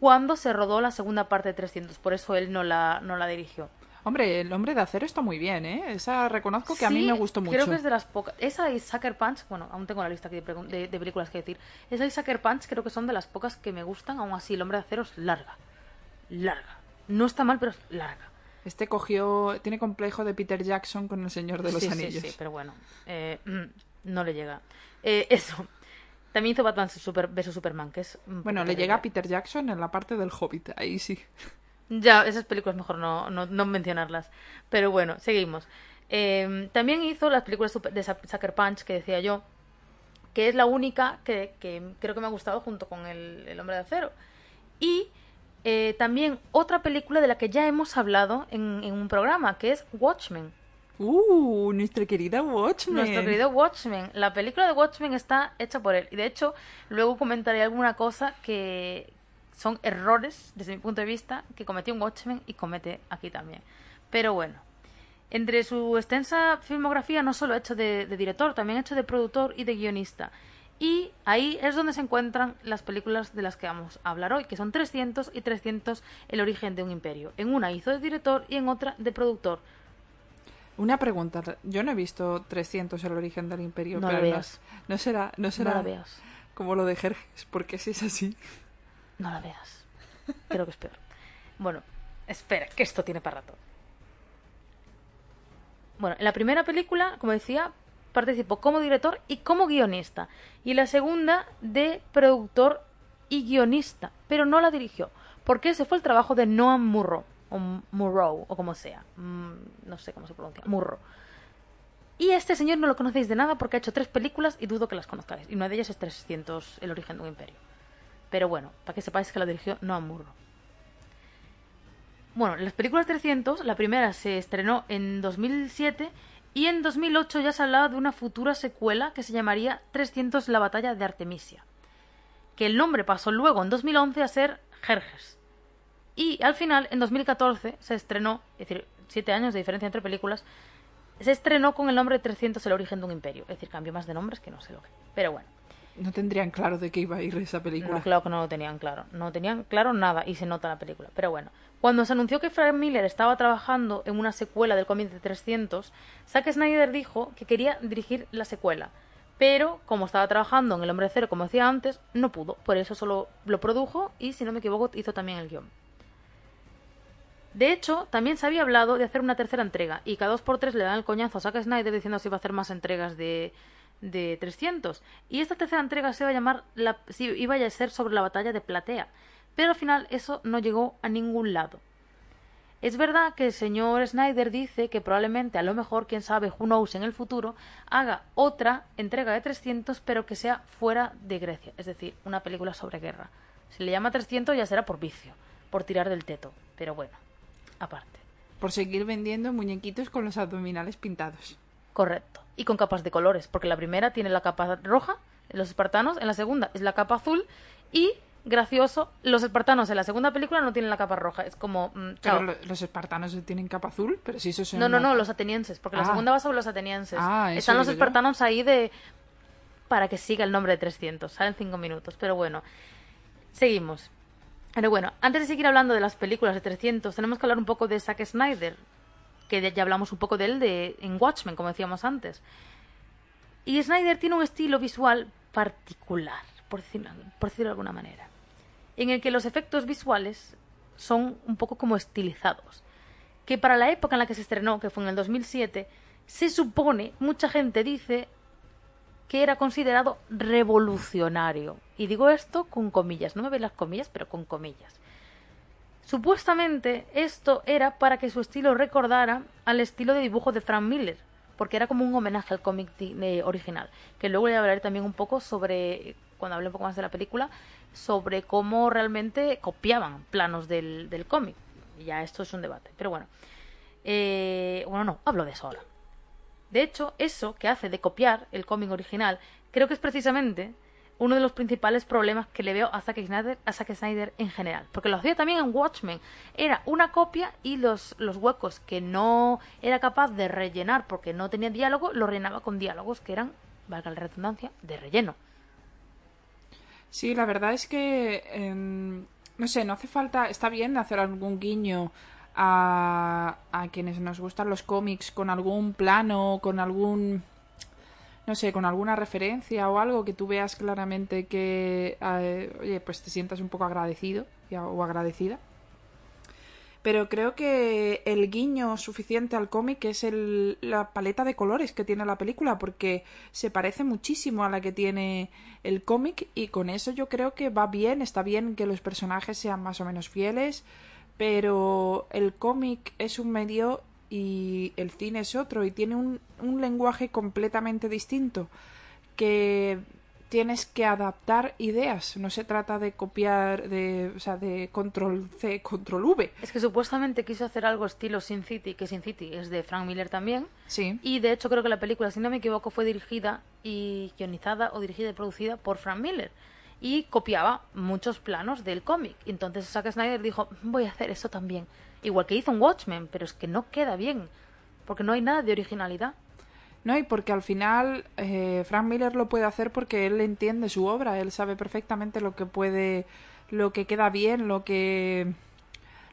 cuando se rodó la segunda parte de 300, por eso él no la, no la dirigió. Hombre, el hombre de acero está muy bien, ¿eh? Esa reconozco que a mí me gustó mucho. Creo que es de las pocas. Esa y Sucker Punch, bueno, aún tengo la lista aquí de, pregun- de- de películas que decir. Esa y Sucker Punch creo que son de las pocas que me gustan, aún así El Hombre de Acero es larga. Larga. No está mal, pero es larga. Este cogió, tiene complejo de Peter Jackson con El Señor de los sí, Anillos. Sí, sí, pero bueno, eh, mm, no le llega. Eh, eso. También hizo Batman Super, vs Superman, que es... un Bueno, le llega a. Peter Jackson en la parte del Hobbit, ahí sí. Ya, esas películas mejor no, no, no mencionarlas. Pero bueno, seguimos. Eh, también hizo las películas de Sucker Punch, que decía yo, que es la única que, que creo que me ha gustado junto con el, el Hombre de Acero. Y eh, también otra película de la que ya hemos hablado en, en un programa, que es Watchmen. Uh, nuestra querida Watchmen. Nuestro querido Watchmen. La película de Watchmen está hecha por él. Y de hecho, luego comentaré alguna cosa que son errores, desde mi punto de vista, que cometió en Watchmen y comete aquí también. Pero bueno. Entre su extensa filmografía, no solo ha hecho de, de director, también ha hecho de productor y de guionista. Y ahí es donde se encuentran las películas de las que vamos a hablar hoy, que son 300 y 300 El origen de un imperio. En una hizo de director y en otra de productor. Una pregunta. Yo no he visto 300 el origen del imperio. No la veas. No, será, no será No la veas. como lo de Jerjes, porque si es así. No la veas. Creo que es peor. Bueno, espera, que esto tiene para rato. Bueno, en la primera película, como decía, participó como director y como guionista. Y en la segunda, de productor y guionista. Pero no la dirigió. Porque ese fue el trabajo de Noam Murrow. O Murrow, o como sea. Mm, no sé cómo se pronuncia. Murrow. Y este señor no lo conocéis de nada porque ha hecho tres películas y dudo que las conozcáis. Y una de ellas es 300, El origen de un imperio. Pero bueno, para que sepáis que la dirigió Noam Murrow. Bueno, las películas 300, la primera se estrenó en 2007 y en 2008 ya se hablaba de una futura secuela que se llamaría 300 La batalla de Artemisia. Que el nombre pasó luego en 2011 a ser Jerjes. Y al final, en 2014, se estrenó, es decir, siete años de diferencia entre películas, se estrenó con el nombre de 300 El origen de un imperio. Es decir, cambió más de nombres que no sé lo que. Pero bueno. No tendrían claro de qué iba a ir esa película. No, claro que no lo tenían claro. No tenían claro nada y se nota la película. Pero bueno, cuando se anunció que Frank Miller estaba trabajando en una secuela del cómic de 300, Zack Snyder dijo que quería dirigir la secuela. Pero, como estaba trabajando en El Hombre Cero, como decía antes, no pudo. Por eso solo lo produjo y, si no me equivoco, hizo también el guion. De hecho, también se había hablado de hacer una tercera entrega y cada dos por tres le dan el coñazo a Zack Snyder diciendo si iba a hacer más entregas de, de 300. Y esta tercera entrega se iba a llamar, la, iba a ser sobre la batalla de Platea. Pero al final eso no llegó a ningún lado. Es verdad que el señor Snyder dice que probablemente, a lo mejor, quién sabe, who knows, en el futuro, haga otra entrega de 300, pero que sea fuera de Grecia. Es decir, una película sobre guerra. Si le llama 300 ya será por vicio, por tirar del teto. Pero bueno, aparte. Por seguir vendiendo muñequitos con los abdominales pintados. Correcto. Y con capas de colores, porque la primera tiene la capa roja, los espartanos, en la segunda es la capa azul y gracioso, los espartanos en la segunda película no tienen la capa roja, es como... mm, Pero lo- los espartanos tienen capa azul, pero si eso son No, no, no, los atenienses, porque la Ah. segunda va sobre los atenienses. Ah, Están los yo. espartanos ahí de... para que siga el nombre de 300, salen cinco minutos, pero bueno. Seguimos. Pero bueno, antes de seguir hablando de las películas de 300, tenemos que hablar un poco de Zack Snyder, que ya- hablamos un poco de él de, en Watchmen, como decíamos antes. Y Snyder tiene un estilo visual particular, por decirlo, por decirlo de alguna manera, en el que los efectos visuales son un poco como estilizados. Que para la época en la que se estrenó, que fue en el 2007, se supone, mucha gente dice, que era considerado revolucionario. Y digo esto con comillas, no me veis las comillas, pero con comillas. Supuestamente esto era para que su estilo recordara al estilo de dibujo de Frank Miller, porque era como un homenaje al cómic original, que luego le hablaré también un poco sobre, cuando hable un poco más de la película, sobre cómo realmente copiaban planos del, del cómic. Ya esto es un debate, pero bueno. Eh, bueno, no, hablo de eso ahora. De hecho, eso que hace de copiar el cómic original, creo que es precisamente uno de los principales problemas que le veo a Zack Snyder, a Zack Snyder en general. Porque lo hacía también en Watchmen. Era una copia y los, los huecos que no era capaz de rellenar porque no tenía diálogo, lo rellenaba con diálogos que eran, valga la redundancia, de relleno. Sí, la verdad es que, em, no sé, no hace falta, está bien hacer algún guiño a, a quienes nos gustan los cómics con algún plano, con algún, no sé, con alguna referencia o algo que tú veas claramente que, eh, oye, pues te sientas un poco agradecido o agradecida. pero creo que el guiño suficiente al cómic es el, la paleta de colores que tiene la película, porque se parece muchísimo a la que tiene el cómic y con eso yo creo que va bien, está bien que los personajes sean más o menos fieles, pero el cómic es un medio y el cine es otro y tiene un, un lenguaje completamente distinto que tienes que adaptar ideas. No se trata de copiar, de, o sea, de control C, control V. Es que supuestamente quiso hacer algo estilo Sin City, que Sin City es de Frank Miller también. Sí. Y de hecho creo que la película, si no me equivoco, fue dirigida y guionizada o dirigida y producida por Frank Miller. Y copiaba muchos planos del cómic. Entonces Zack Snyder dijo, voy a hacer eso también. Igual que hizo un Watchmen, pero es que no queda bien. Porque no hay nada de originalidad. No, y porque al final eh, Frank Miller lo puede hacer porque él entiende su obra, él sabe perfectamente lo que puede, lo que queda bien, lo que,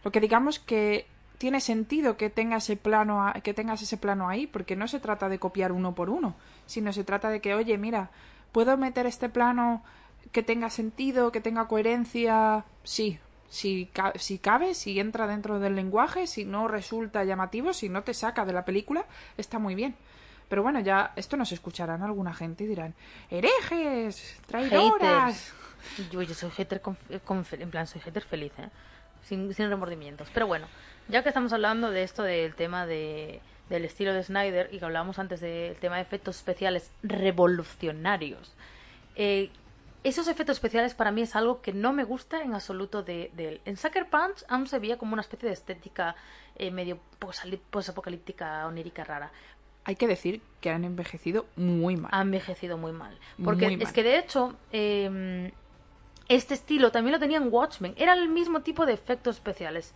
lo que digamos que tiene sentido que tenga ese plano, que tengas ese plano ahí, porque no se trata de copiar uno por uno, sino se trata de que, oye, mira, puedo meter este plano que tenga sentido, que tenga coherencia, sí. Si, ca- si cabe, si entra dentro del lenguaje, si no resulta llamativo, si no te saca de la película, está muy bien. Pero bueno, ya esto nos escucharán alguna gente y dirán, herejes, traidoras. Yo, yo soy hater, con- con- en plan, soy hater feliz, ¿eh? Sin, sin remordimientos. Pero bueno, ya que estamos hablando de esto del tema de, del estilo de Snyder y que hablábamos antes del tema de efectos especiales revolucionarios, eh, esos efectos especiales para mí es algo que no me gusta en absoluto de, de él. En Sucker Punch aún se veía como una especie de estética eh, medio posapocalíptica, onírica rara. Hay que decir que han envejecido muy mal. ha envejecido muy mal. Porque Muy es que de hecho, eh, este estilo también lo tenía en Watchmen. Era el mismo tipo de efectos especiales.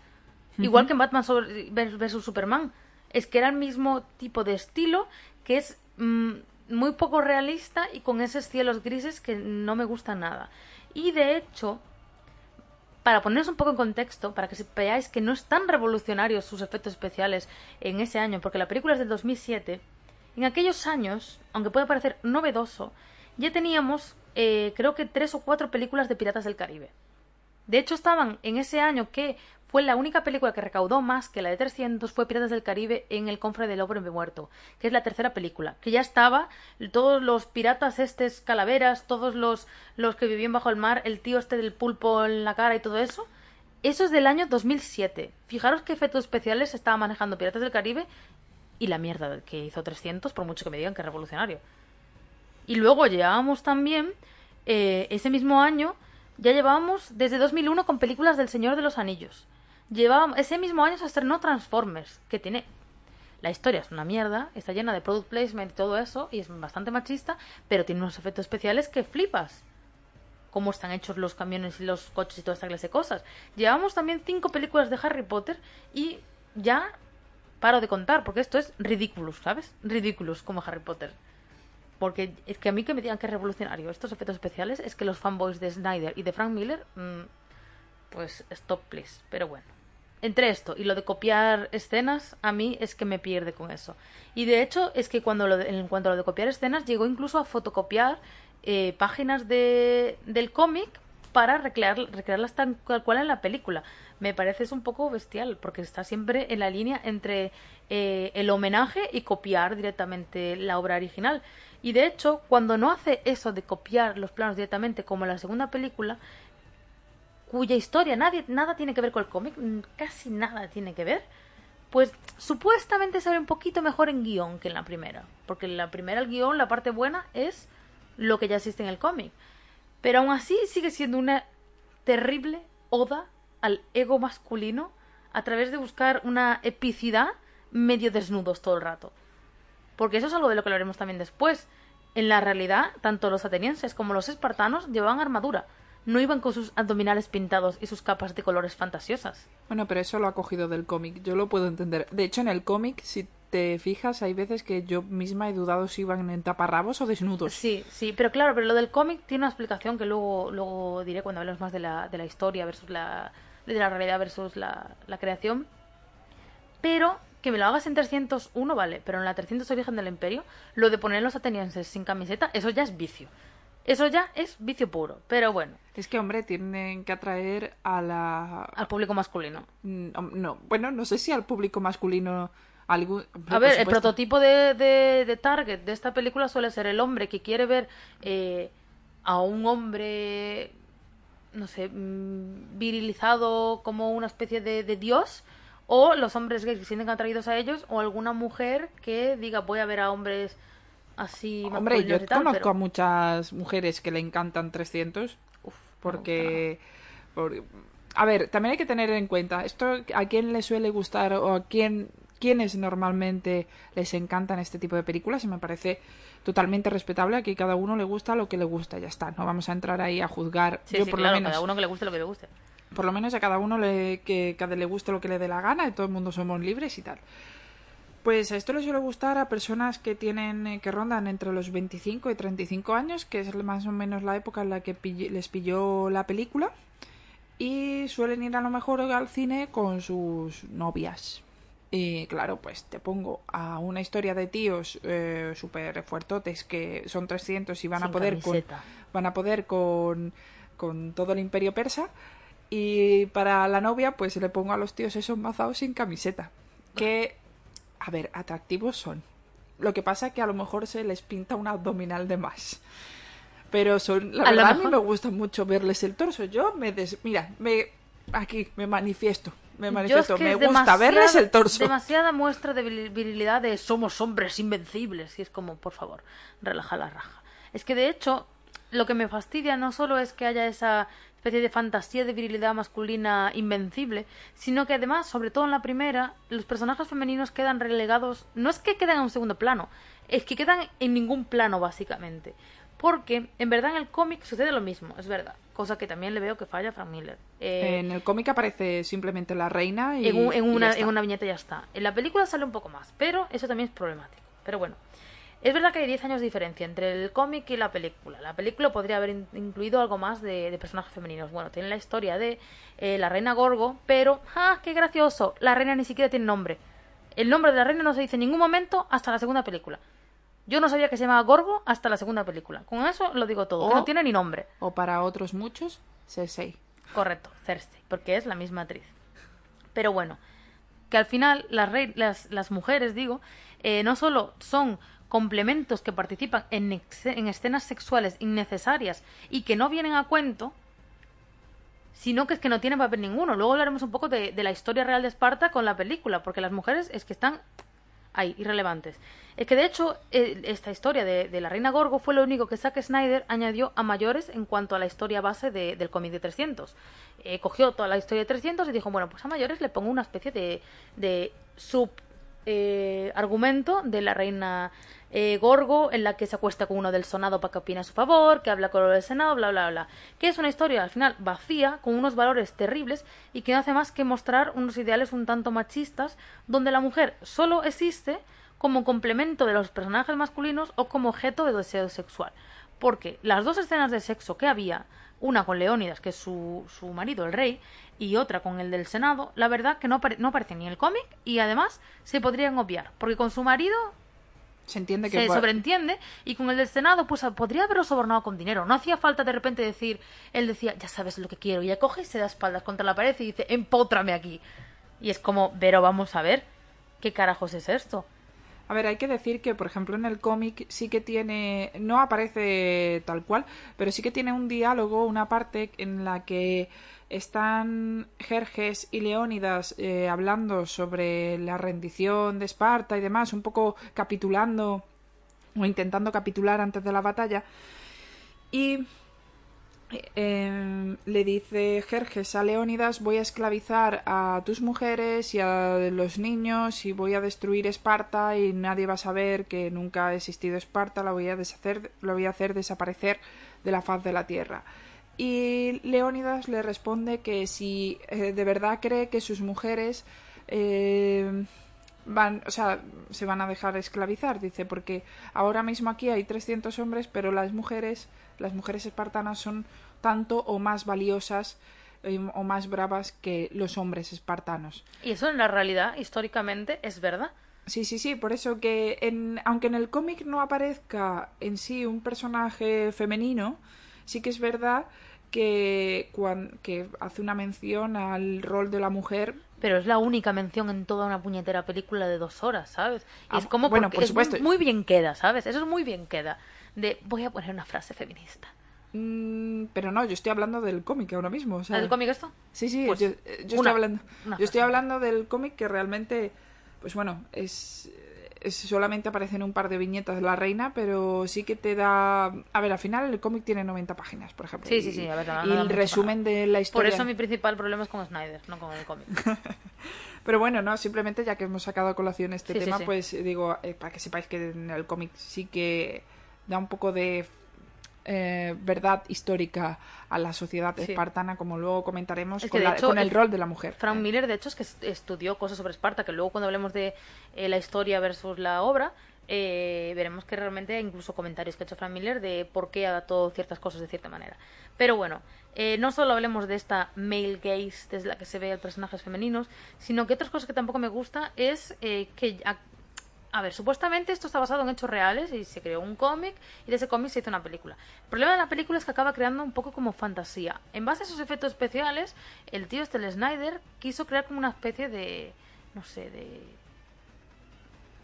Igual que en Batman sobre- vs Superman. Es que era el mismo tipo de estilo que es mm, muy poco realista y con esos cielos grises que no me gustan nada. Y de hecho, para poneros un poco en contexto, para que veáis que no es tan revolucionarios sus efectos especiales en ese año, porque la película es del 2007, en aquellos años, aunque pueda parecer novedoso, ya teníamos eh, creo que tres o cuatro películas de Piratas del Caribe. De hecho, estaban en ese año que fue la única película que recaudó más que la de 300 fue Piratas del Caribe en El Cofre del Hombre Muerto, que es la tercera película, que ya estaba todos los piratas estes calaveras, todos los los que vivían bajo el mar, el tío este del pulpo en la cara y todo eso. Eso es del año 2007. Fijaros qué efectos especiales estaba manejando Piratas del Caribe y la mierda que hizo 300, por mucho que me digan que es revolucionario. Y luego llevábamos también, eh, ese mismo año, ya llevábamos desde 2001 con películas del Señor de los Anillos. Llevábamos, ese mismo año se estrenó Transformers, que tiene... La historia es una mierda, está llena de product placement y todo eso, y es bastante machista, pero tiene unos efectos especiales que flipas. Cómo están hechos los camiones y los coches y toda esta clase de cosas. Llevamos también cinco películas de Harry Potter y ya paro de contar, porque esto es ridículo, ¿sabes? Ridículos como Harry Potter. Porque es que a mí que me digan que es revolucionario estos efectos especiales es que los fanboys de Snyder y de Frank Miller, mm, pues stop please. Pero bueno. Entre esto y lo de copiar escenas, a mí es que me pierde con eso. Y de hecho es que cuando lo de- en cuanto a lo de copiar escenas, llegó incluso a fotocopiar eh, páginas de, del cómic para recrear, recrearlas cual cual en la película. Me parece es un poco bestial, porque está siempre en la línea entre eh, el homenaje y copiar directamente la obra original. Y de hecho, cuando no hace eso de copiar los planos directamente, como en la segunda película, cuya historia nadie, nada tiene que ver con el cómic, mm, casi nada tiene que ver, pues supuestamente se ve un poquito mejor en guion que en la primera. Porque en la primera el guion, la parte buena, es lo que ya existe en el cómic. Pero aún así sigue siendo una terrible oda al ego masculino a través de buscar una epicidad medio desnudos todo el rato. Porque eso es algo de lo que hablaremos también después. En la realidad, tanto los atenienses como los espartanos llevaban armadura. No iban con sus abdominales pintados y sus capas de colores fantasiosas. Bueno, pero eso lo ha cogido del cómic, yo lo puedo entender. De hecho, en el cómic, si te fijas, hay veces que yo misma he dudado si iban en taparrabos o desnudos. Sí, sí, pero claro, pero lo del cómic tiene una explicación que luego, luego diré cuando hablemos más de la, de la historia versus la, de la realidad versus la, la creación. Pero que me lo hagas en 301, vale, pero en la 300 Origen del Imperio, lo de poner los atenienses sin camiseta, eso ya es vicio. Eso ya es vicio puro, pero bueno, Es que, hombre, tienen que atraer a la... al público masculino. Mm, No, bueno, no sé si al público masculino... Algún... A ver, el prototipo de, de, de Target de esta película suele ser el hombre que quiere ver eh, a un hombre, no sé, mm, virilizado como una especie de, de dios, o los hombres gays que se sienten atraídos a ellos, o alguna mujer que diga voy a ver a hombres así Hombre, yo masculinos y tal, conozco pero- a muchas mujeres que le encantan 300 Uf, porque... por- A ver, también hay que tener en cuenta, esto a quién le suele gustar o a quién, quiénes normalmente les encantan este tipo de películas y me parece totalmente respetable. Aquí cada uno le gusta lo que le gusta, ya está. No vamos a entrar ahí a juzgar. Sí, yo sí, por claro, lo menos cada uno que le guste lo que le guste. Por lo menos a cada uno le, que cada le guste lo que le dé la gana, y todo el mundo somos libres y tal. Pues a esto le suele gustar a personas que tienen eh, que rondan entre los 25 y 35 años, que es más o menos la época en la que pill- les pilló la película, y suelen ir a lo mejor al cine con sus novias. Y claro, pues te pongo a una historia de tíos eh, súper fuertotes que son 300 y van a poder con, van a poder con, con todo el imperio persa y para la novia pues le pongo a los tíos esos mazados sin camiseta. Que a ver atractivos son. Lo que pasa que a lo mejor se les pinta un abdominal de más. Pero son la A verdad a mí me gusta mucho verles el torso. Yo me des... mira me aquí me manifiesto me es manifiesto. que me es gusta verles el torso. Demasiada muestra de viril- virilidad de somos hombres invencibles. Y es como, por favor, relaja la raja. Es que de hecho, lo que me fastidia no solo es que haya esa especie de fantasía de virilidad masculina invencible, sino que además, sobre todo en la primera, los personajes femeninos quedan relegados. No es que queden en un segundo plano, es que quedan en ningún plano, básicamente. Porque en verdad en el cómic sucede lo mismo, es verdad. Cosa que también le veo que falla a Frank Miller. Eh, en el cómic aparece simplemente la reina y, en, un- en y ya una, está. en una viñeta ya está. En la película sale un poco más, pero eso también es problemático. Pero bueno, es verdad que hay 10 años de diferencia entre el cómic y la película. La película podría haber in- incluido algo más de, de personajes femeninos. Bueno, tiene la historia de eh, la reina Gorgo, pero ¡ah, qué gracioso! La reina ni siquiera tiene nombre. El nombre de la reina no se dice en ningún momento hasta la segunda película. Yo no sabía que se llamaba Gorgo hasta la segunda película. Con eso lo digo todo. que no tiene ni nombre. o para otros muchos Cersei Correcto, Cersei, porque es la misma actriz. Pero bueno, que al final las, las mujeres, digo, eh, no solo son complementos que participan en, en escenas sexuales innecesarias y que no vienen a cuento, sino que es que no tienen papel ninguno. Luego hablaremos un poco de, de la historia real de Esparta con la película, porque las mujeres es que están ahí, irrelevantes. Es que de hecho, eh, esta historia de, de la reina Gorgo fue lo único que Zack Snyder añadió a mayores en cuanto a la historia base de- del cómic de 300. Eh, cogió toda la historia de 300 y dijo, bueno, pues a mayores le pongo una especie de, de sub eh, argumento de la reina eh, Gorgo en la que se acuesta con uno del sonado para que opine a su favor, que habla con el Senado, bla, bla, bla. Que es una historia al final vacía, con unos valores terribles y que no hace más que mostrar unos ideales un tanto machistas, donde la mujer solo existe como complemento de los personajes masculinos o como objeto de deseo sexual. Porque las dos escenas de sexo que había, una con Leónidas, que es su, su marido, el rey, y otra con el del Senado, la verdad que no, apare- no aparecen ni en el cómic y además se podrían obviar. Porque con su marido se entiende que se sobreentiende y con el del Senado pues podría haberlo sobornado con dinero. No hacía falta de repente decir, él decía, ya sabes lo que quiero, y ella coge y se da espaldas contra la pared y dice, empótrame aquí. Y es como, pero vamos a ver, ¿qué carajos es esto? A ver, hay que decir que, por ejemplo, en el cómic sí que tiene, no aparece tal cual, pero sí que tiene un diálogo, una parte en la que están Jerjes y Leónidas eh, hablando sobre la rendición de Esparta y demás, un poco capitulando o intentando capitular antes de la batalla. Y eh, le dice Jerjes a Leónidas voy a esclavizar a tus mujeres y a los niños y voy a destruir Esparta y nadie va a saber que nunca ha existido Esparta, la voy a deshacer, lo voy a hacer desaparecer de la faz de la tierra. Y Leónidas le responde que si eh, de verdad cree que sus mujeres eh, van, o sea, se van a dejar esclavizar, dice, porque ahora mismo aquí hay 300 hombres, pero las mujeres, las mujeres espartanas son tanto o más valiosas eh, o más bravas que los hombres espartanos. Y eso en la realidad, históricamente, es verdad. Sí, sí, sí, por eso que en, aunque en el cómic no aparezca en sí un personaje femenino, sí que es verdad que, cuan- que hace una mención al rol de la mujer. Pero es la única mención en toda una puñetera película de dos horas, ¿sabes? Y Ah, es como bueno, por es muy- supuesto. muy bien queda, ¿sabes? Eso es muy bien queda. De voy a poner una frase feminista. Mm, pero no, yo estoy hablando del cómic ahora mismo. o sea- ¿Es el cómic esto? Sí, sí, Pues, yo, eh, yo estoy hablando, una yo estoy frase. hablando del cómic que realmente, pues bueno, es- solamente aparecen un par de viñetas de la reina, pero sí que te da... A ver, al final el cómic tiene 90 páginas, por ejemplo. Sí, sí, y- sí, a ver, no- no y da el resumen para- de la Por historia... eso mi principal problema es con Snyder, no con el cómic. Pero bueno, no, simplemente ya que hemos sacado a colación este Sí, tema, sí. pues digo, eh, para que sepáis que en el cómic sí que da un poco de eh, verdad histórica a la sociedad Sí. espartana, como luego comentaremos, Es que, con, la- hecho, con el el- rol de la mujer. Frank Miller, de hecho, es que est- estudió cosas sobre Esparta, que luego cuando hablemos de eh, la historia versus la obra, eh, veremos que realmente hay incluso comentarios que ha hecho Frank Miller de por qué adaptó ciertas cosas de cierta manera. Pero bueno, eh, no solo hablemos de esta male gaze desde la que se ve a personajes femeninos, sino que otras cosas que tampoco me gusta es eh, que... A, ver, supuestamente esto está basado en hechos reales y se creó un cómic y de ese cómic se hizo una película. El problema de la película es que acaba creando un poco como fantasía. En base a esos efectos especiales, el tío este, Snyder, quiso crear como una especie de, no sé, de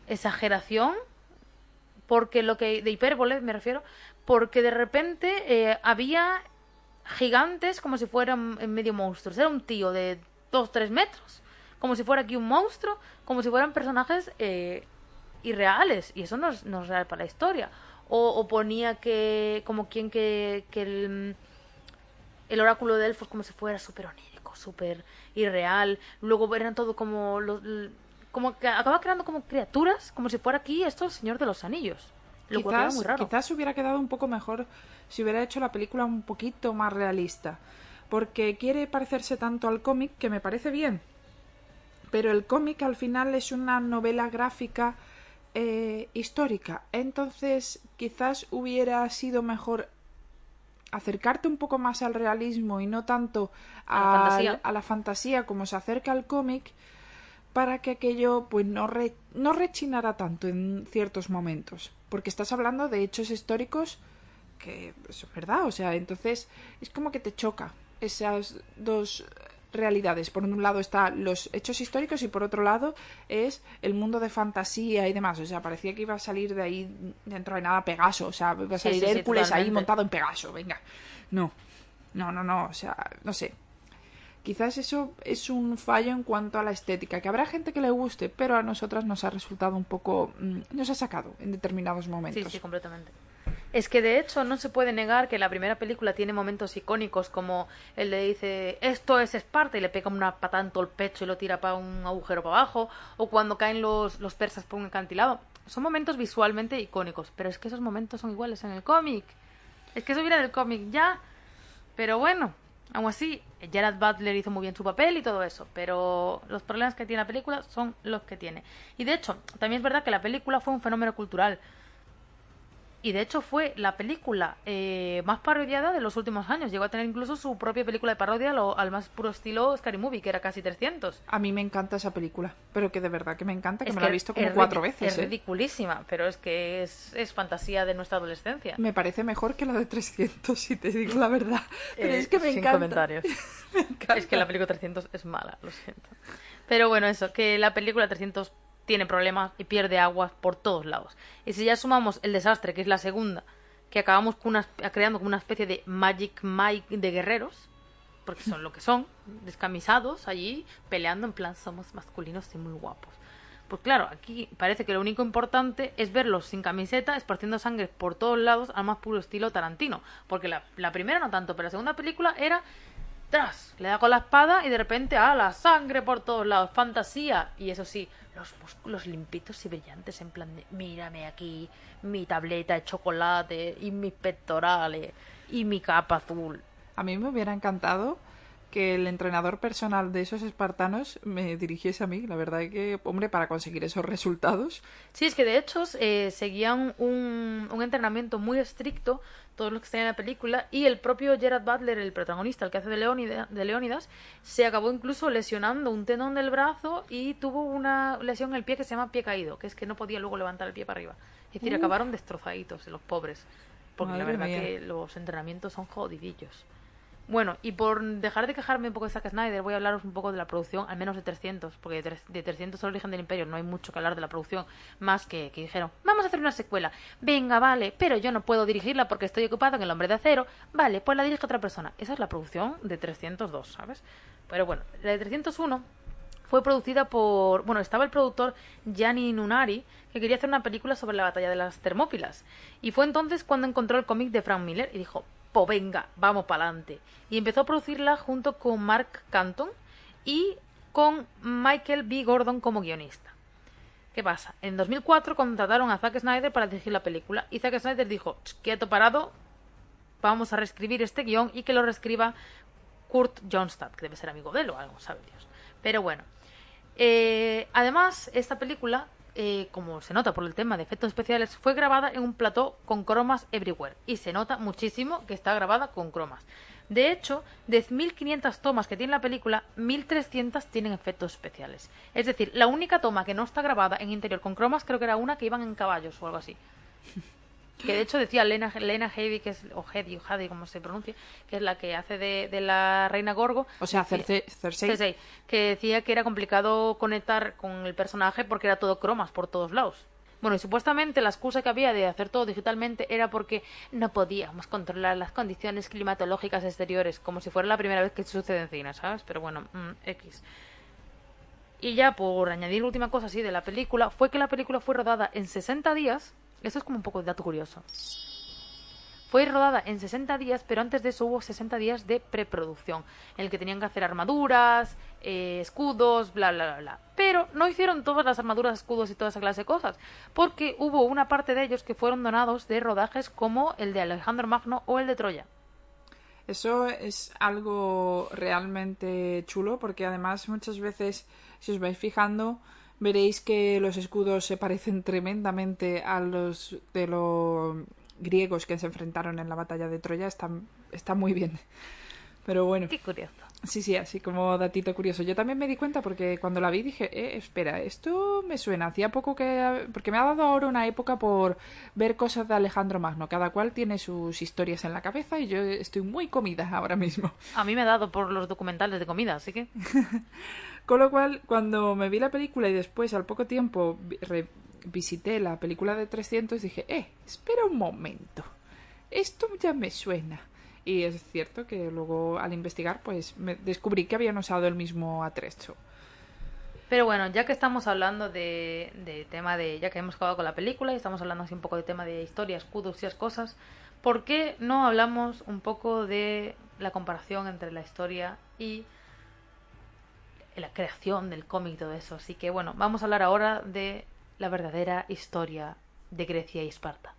exageración, porque lo que, de hipérbole me refiero, porque de repente eh, había gigantes como si fueran medio monstruos. Era un tío de 2-3 metros, como si fuera aquí un monstruo, como si fueran personajes eh, irreales, y eso no es, no es real para la historia. O, o ponía que, como quien que, que el, el oráculo de Elfos como si fuera súper onírico, súper irreal. Luego eran todo como... como que acaba creando como criaturas, como si fuera aquí esto el Señor de los Anillos. Lo cual quizás, muy raro. quizás hubiera quedado un poco mejor si hubiera hecho la película un poquito más realista. Porque quiere parecerse tanto al cómic que me parece bien. Pero el cómic al final es una novela gráfica eh, histórica. Entonces quizás hubiera sido mejor acercarte un poco más al realismo y no tanto A la fantasía. a la fantasía como se acerca al cómic para que aquello pues no, re- no rechinara tanto en ciertos momentos. Porque estás hablando de hechos históricos que pues, es verdad, o sea, entonces es como que te choca esas dos realidades. Por un lado están los hechos históricos y por otro lado es el mundo de fantasía y demás. O sea, parecía que iba a salir de ahí dentro de nada Pegaso, o sea, iba a salir sí, sí, Hércules ahí montado en Pegaso, venga. No, no, no, no, o sea, no sé. Quizás eso es un fallo en cuanto a la estética, que habrá gente que le guste, pero a nosotras nos ha resultado un poco... mm, nos ha sacado en determinados momentos. Sí, sí, completamente. Es que de hecho no se puede negar que la primera película tiene momentos icónicos como el de dice esto es Esparta y le pega una patada en todo el pecho y lo tira para un agujero para abajo o cuando caen los, los persas por un acantilado. Son momentos visualmente icónicos, pero es que esos momentos son iguales en el cómic. Es que eso viene del cómic ya. Pero bueno, aún así, Gerard Butler hizo muy bien su papel y todo eso, pero los problemas que tiene la película son los que tiene. Y de hecho, también es verdad que la película fue un fenómeno cultural. Y de hecho fue la película eh, más parodiada de los últimos años. Llegó a tener incluso su propia película de parodia lo- al más puro estilo Scary Movie, que era casi 300. A mí me encanta esa película, pero que de verdad que me encanta, que Es me la he visto como cuatro veces. Es ¿eh? ridiculísima, pero es que es, es fantasía de nuestra adolescencia. Me parece mejor que la de 300, si te digo la verdad. Pero Eh, es que me sin encanta. comentarios. Me encanta. Es que la película 300 es mala, lo siento. Pero bueno, eso, que la película 300 tiene problemas y pierde aguas por todos lados. Y si ya sumamos el desastre, que es la segunda, que acabamos creando como una especie de Magic Mike de guerreros, porque son lo que son, descamisados allí, peleando en plan somos masculinos y muy guapos. Pues claro, aquí parece que lo único importante es verlos sin camiseta, esparciendo sangre por todos lados al más puro estilo Tarantino. Porque la, la primera no tanto, pero la segunda película era tras, le da con la espada y de repente, ah, la sangre por todos lados, fantasía. Y eso sí, los músculos limpitos y brillantes, en plan de, mírame aquí, mi tableta de chocolate y mis pectorales y mi capa azul. A mí me hubiera encantado que el entrenador personal de esos espartanos me dirigiese a mí. La verdad es que, hombre, para conseguir esos resultados. Sí, es que de hecho eh, seguían un, un entrenamiento muy estricto todos los que están en la película y el propio Gerard Butler, el protagonista, el que hace de, Leónida, de Leónidas, se acabó incluso lesionando un tendón del brazo y tuvo una lesión en el pie que se llama pie caído, que es que no podía luego levantar el pie para arriba. Es decir, Uf. acabaron destrozaditos los pobres, porque la verdad mía. que los entrenamientos son jodidillos. Bueno, y por dejar de quejarme un poco de Zack Snyder, voy a hablaros un poco de la producción, al menos de 300, porque de, tres- de 300 el origen del imperio no hay mucho que hablar de la producción, más que que dijeron, vamos a hacer una secuela, venga, vale, pero yo no puedo dirigirla porque estoy ocupado en El Hombre de Acero, vale, pues la dirige otra persona. Esa es la producción de 302, ¿sabes? Pero bueno, la de 301 fue producida por. Bueno, estaba el productor Gianni Nunari, que quería hacer una película sobre la batalla de las Termópilas. Y fue entonces cuando encontró el cómic de Frank Miller y dijo: Po venga, vamos para adelante. Y empezó a producirla junto con Mark Canton y con Michael B. Gordon como guionista. ¿Qué pasa? En 2004 contrataron a Zack Snyder para dirigir la película y Zack Snyder dijo: "Ch, quieto parado, vamos a reescribir este guion y que lo reescriba Kurt Johnstad, que debe ser amigo de él o algo, sabe Dios. Pero bueno. Eh, además, esta película, eh, como se nota por el tema de efectos especiales, fue grabada en un plató con cromas everywhere. Y se nota muchísimo que está grabada con cromas. De hecho, de 1500 tomas que tiene la película, 1300 tienen efectos especiales. Es decir, la única toma que no está grabada en interior con cromas creo que era una que iban en caballos o algo así. Que de hecho decía Lena, Lena que es, o Headey, o Headey, como se pronuncia, que es la que hace de, de la reina Gorgo. O sea, Cersei. Cersei, que decía que era complicado conectar con el personaje porque era todo cromas por todos lados. Bueno, y supuestamente la excusa que había de hacer todo digitalmente era porque no podíamos controlar las condiciones climatológicas exteriores, como si fuera la primera vez que sucede en cine, ¿sabes? Pero bueno, mm, X. Y ya por añadir última cosa así de la película, fue que la película fue rodada en 60 días. Eso es como un poco de dato curioso. Fue rodada en 60 días, pero antes de eso hubo 60 días de preproducción, en el que tenían que hacer armaduras, eh, escudos, bla, bla, bla, bla. Pero no hicieron todas las armaduras, escudos y toda esa clase de cosas, porque hubo una parte de ellos que fueron donados de rodajes como el de Alejandro Magno o el de Troya. Eso es algo realmente chulo porque además muchas veces, si os vais fijando, veréis que los escudos se parecen tremendamente a los de los griegos que se enfrentaron en la batalla de Troya. Está, está muy bien. Pero bueno, Qué curioso. sí, sí, así como datito curioso. Yo también me di cuenta porque cuando la vi dije, eh, espera, esto me suena. Hacía poco que... Porque me ha dado ahora una época por ver cosas de Alejandro Magno. Cada cual tiene sus historias en la cabeza y yo estoy muy comida ahora mismo. A mí me ha dado por los documentales de comida, así que... Con lo cual, cuando me vi la película y después, al poco tiempo, vi- revisité la película de 300, dije, eh, espera un momento. Esto ya me suena. Y es cierto que luego, al investigar, pues me descubrí que habían usado el mismo atrecho. Pero bueno, ya que estamos hablando de, de tema de, ya que hemos acabado con la película y estamos hablando así un poco de tema de historia, escudos y esas cosas, ¿por qué no hablamos un poco de la comparación entre la historia y la creación del cómic y todo eso? Así que bueno, vamos a hablar ahora de la verdadera historia de Grecia y Esparta.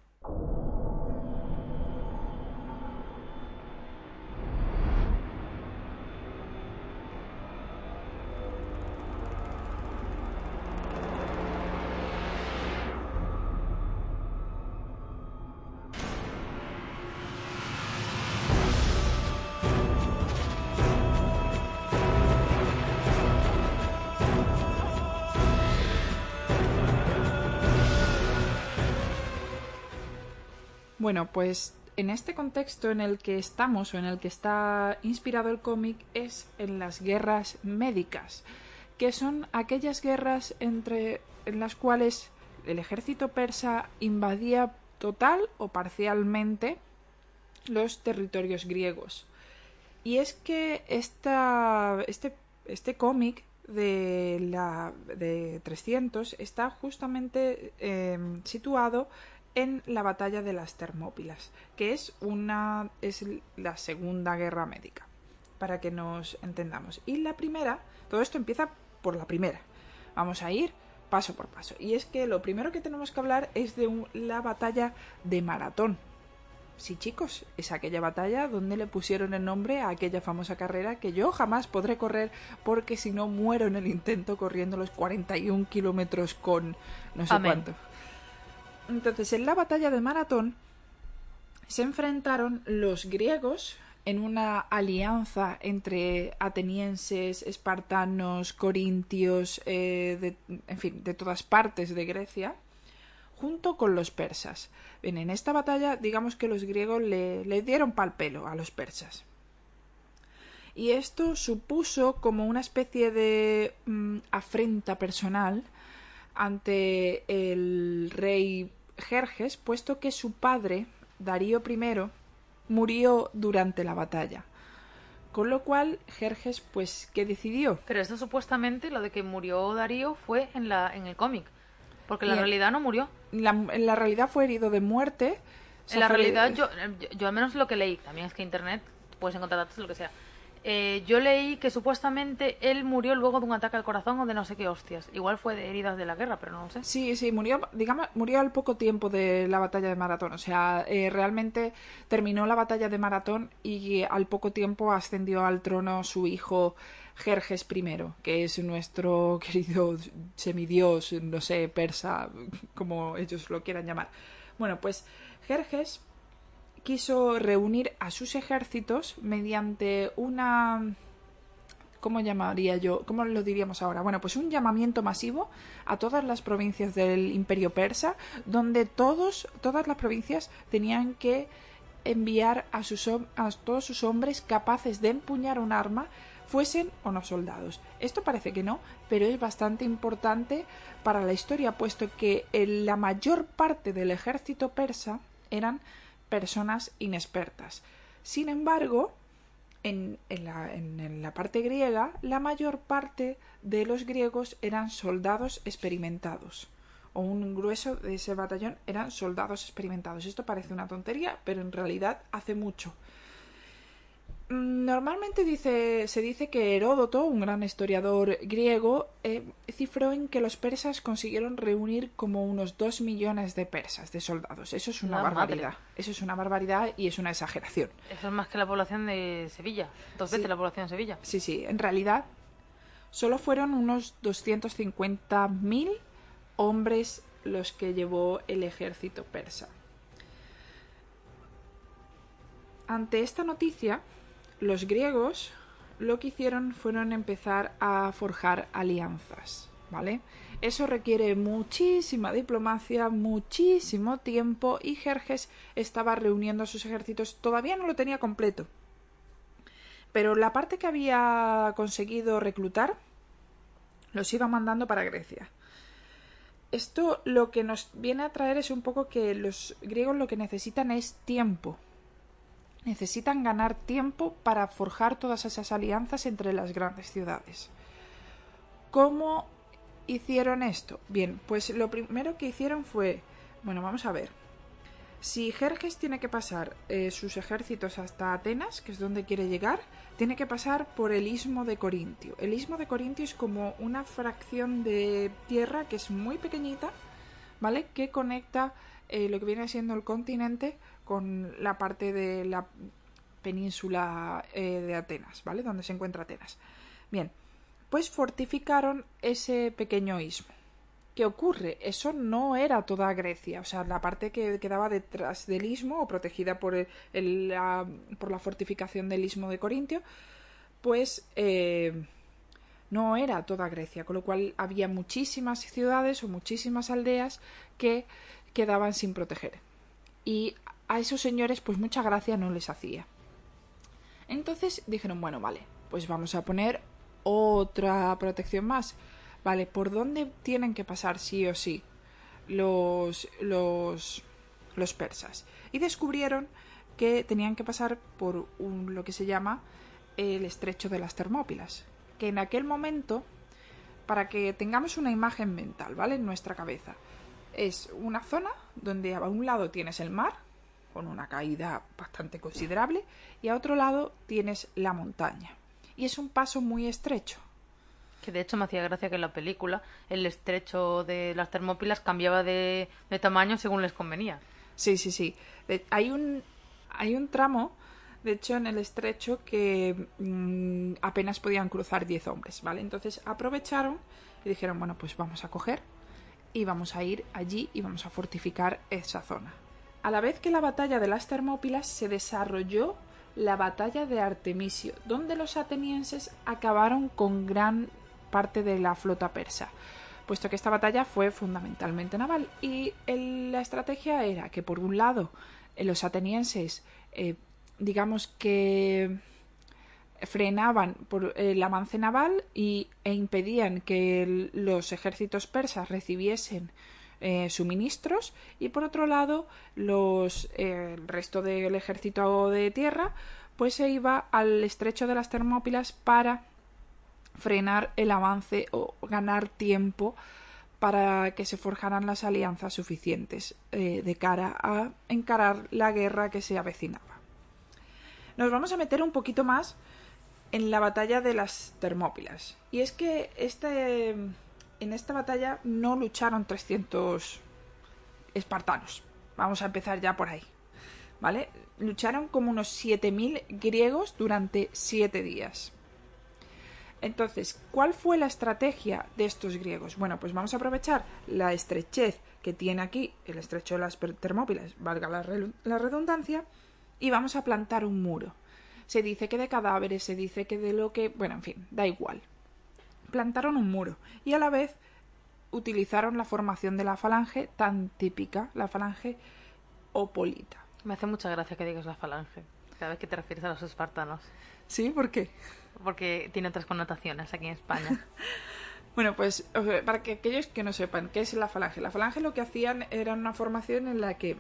Bueno, pues en este contexto en el que estamos o en el que está inspirado el cómic es en las guerras médicas, que son aquellas guerras entre en las cuales el ejército persa invadía total o parcialmente los territorios griegos. Y es que esta, este, este cómic de, la, de 300 está justamente eh, situado en la batalla de las Termópilas, que es una es la segunda guerra médica, para que nos entendamos. Y la primera, todo esto empieza por la primera. Vamos a ir paso por paso. Y es que lo primero que tenemos que hablar es de un- la batalla de Maratón. Sí, chicos, es aquella batalla donde le pusieron el nombre a aquella famosa carrera que yo jamás podré correr porque si no muero en el intento corriendo los 41 kilómetros con no sé Amén. cuánto. Entonces, en la batalla de Maratón se enfrentaron los griegos en una alianza entre atenienses, espartanos, corintios, eh, de, en fin, de todas partes de Grecia, junto con los persas. En esta batalla, digamos que los griegos le, le dieron pal pelo a los persas. Y esto supuso como una especie de mm, afrenta personal ante el rey Jerjes, puesto que su padre, Darío I, murió durante la batalla. Con lo cual, Jerjes, pues, ¿qué decidió? Pero esto supuestamente, lo de que murió Darío, fue en, la, en el cómic. Porque en la realidad no murió. La- en la realidad fue herido de muerte. En la realidad, yo, yo, yo al menos lo que leí, también es que internet puedes encontrar datos de lo que sea. Eh, yo leí que supuestamente él murió luego de un ataque al corazón o de no sé qué hostias. Igual fue de heridas de la guerra, pero no lo sé. Sí, sí, murió, digamos, murió al poco tiempo de la batalla de Maratón. O sea, eh, realmente terminó la batalla de Maratón y al poco tiempo ascendió al trono su hijo Jerjes I, que es nuestro querido semidios, no sé, persa, como ellos lo quieran llamar. Bueno, pues Jerjes quiso reunir a sus ejércitos mediante una ¿cómo llamaría yo? ¿Cómo lo diríamos ahora? Bueno, pues un llamamiento masivo a todas las provincias del Imperio Persa, donde todos, todas las provincias tenían que enviar a, sus, a todos sus hombres capaces de empuñar un arma, fuesen o no soldados. Esto parece que no, pero es bastante importante para la historia, puesto que la mayor parte del ejército persa eran personas inexpertas. Sin embargo, en, la parte griega, la mayor parte de los griegos eran soldados experimentados. O un grueso de ese batallón eran soldados experimentados. Esto parece una tontería, pero en realidad hace mucho. Mm, Normalmente dice, se dice que Heródoto, un gran historiador griego, eh, cifró en que los persas consiguieron reunir como unos dos millones de persas, de soldados. Eso es una La madre. barbaridad. Eso es una barbaridad y es una exageración. Eso es más que la población de Sevilla. Dos Sí. veces la población de Sevilla. Sí, sí, en realidad solo fueron unos 250.000 hombres los que llevó el ejército persa. Ante esta noticia, los griegos lo que hicieron fueron empezar a forjar alianzas, ¿vale? Eso requiere muchísima diplomacia, muchísimo tiempo y Jerjes estaba reuniendo sus ejércitos, todavía no lo tenía completo, pero la parte que había conseguido reclutar los iba mandando para Grecia. Esto lo que nos viene a traer es un poco que los griegos lo que necesitan es tiempo. Necesitan ganar tiempo para forjar todas esas alianzas entre las grandes ciudades. ¿Cómo hicieron esto? Bien, pues lo primero que hicieron fue, bueno, vamos a ver. Si Jerjes tiene que pasar eh, sus ejércitos hasta Atenas, que es donde quiere llegar, tiene que pasar por el istmo de Corintio. El istmo de Corintio es como una fracción de tierra que es muy pequeñita, ¿vale? Que conecta eh, lo que viene siendo el continente con la parte de la península eh, de Atenas, ¿vale? Donde se encuentra Atenas. Bien, pues fortificaron ese pequeño istmo. ¿Qué ocurre? Eso no era toda Grecia, o sea, la parte que quedaba detrás del istmo o protegida por, el- la, por la fortificación del istmo de Corintio, pues eh, no era toda Grecia, con lo cual había muchísimas ciudades o muchísimas aldeas que quedaban sin proteger. Y a esos señores, pues mucha gracia no les hacía. Entonces dijeron, bueno, vale, pues vamos a poner otra protección más. Vale, ¿por dónde tienen que pasar sí o sí los, los, los persas? Y descubrieron que tenían que pasar por un, lo que se llama el estrecho de las Termópilas, que en aquel momento, para que tengamos una imagen mental, ¿vale? En nuestra cabeza, es una zona donde a un lado tienes el mar, con una caída bastante considerable, y a otro lado tienes la montaña. Y es un paso muy estrecho. Que de hecho me hacía gracia que en la película el estrecho de las termópilas cambiaba de, de tamaño según les convenía. Sí, sí, sí. De- Hay un, hay un tramo, de hecho, en el estrecho que mm, apenas podían cruzar 10 hombres, ¿vale? Entonces aprovecharon y dijeron, bueno, pues vamos a coger y vamos a ir allí y vamos a fortificar esa zona. A la vez que la batalla de las Termópilas se desarrolló la batalla de Artemisio, donde los atenienses acabaron con gran parte de la flota persa, puesto que esta batalla fue fundamentalmente naval. Y la estrategia era que por un lado eh, los atenienses eh, digamos que frenaban por el avance naval y, e impedían que los ejércitos persas recibiesen eh, suministros y por otro lado los el resto del ejército de tierra pues se iba al estrecho de las Termópilas para frenar el avance o ganar tiempo para que se forjaran las alianzas suficientes eh, de cara a encarar la guerra que se avecinaba. Nos vamos a meter un poquito más en la batalla de las Termópilas. Y es que este, en esta batalla no lucharon 300 espartanos. Vamos a empezar ya por ahí. ¿Vale? Lucharon como unos 7.000 griegos durante 7 días. Entonces, ¿cuál fue la estrategia de estos griegos? Bueno, pues vamos a aprovechar la estrechez que tiene aquí el estrecho de las Termópilas, valga la, la redundancia, y vamos a plantar un muro. Se dice que de cadáveres, se dice que de lo que... Bueno, en fin, da igual. Plantaron un muro y a la vez utilizaron la formación de la falange tan típica, la falange opolita. Me hace mucha gracia que digas la falange, cada vez que te refieres a los espartanos. ¿Sí? ¿Por qué? Porque tiene otras connotaciones aquí en España. bueno, pues para que aquellos que no sepan qué es la falange. La falange lo que hacían era una formación en la que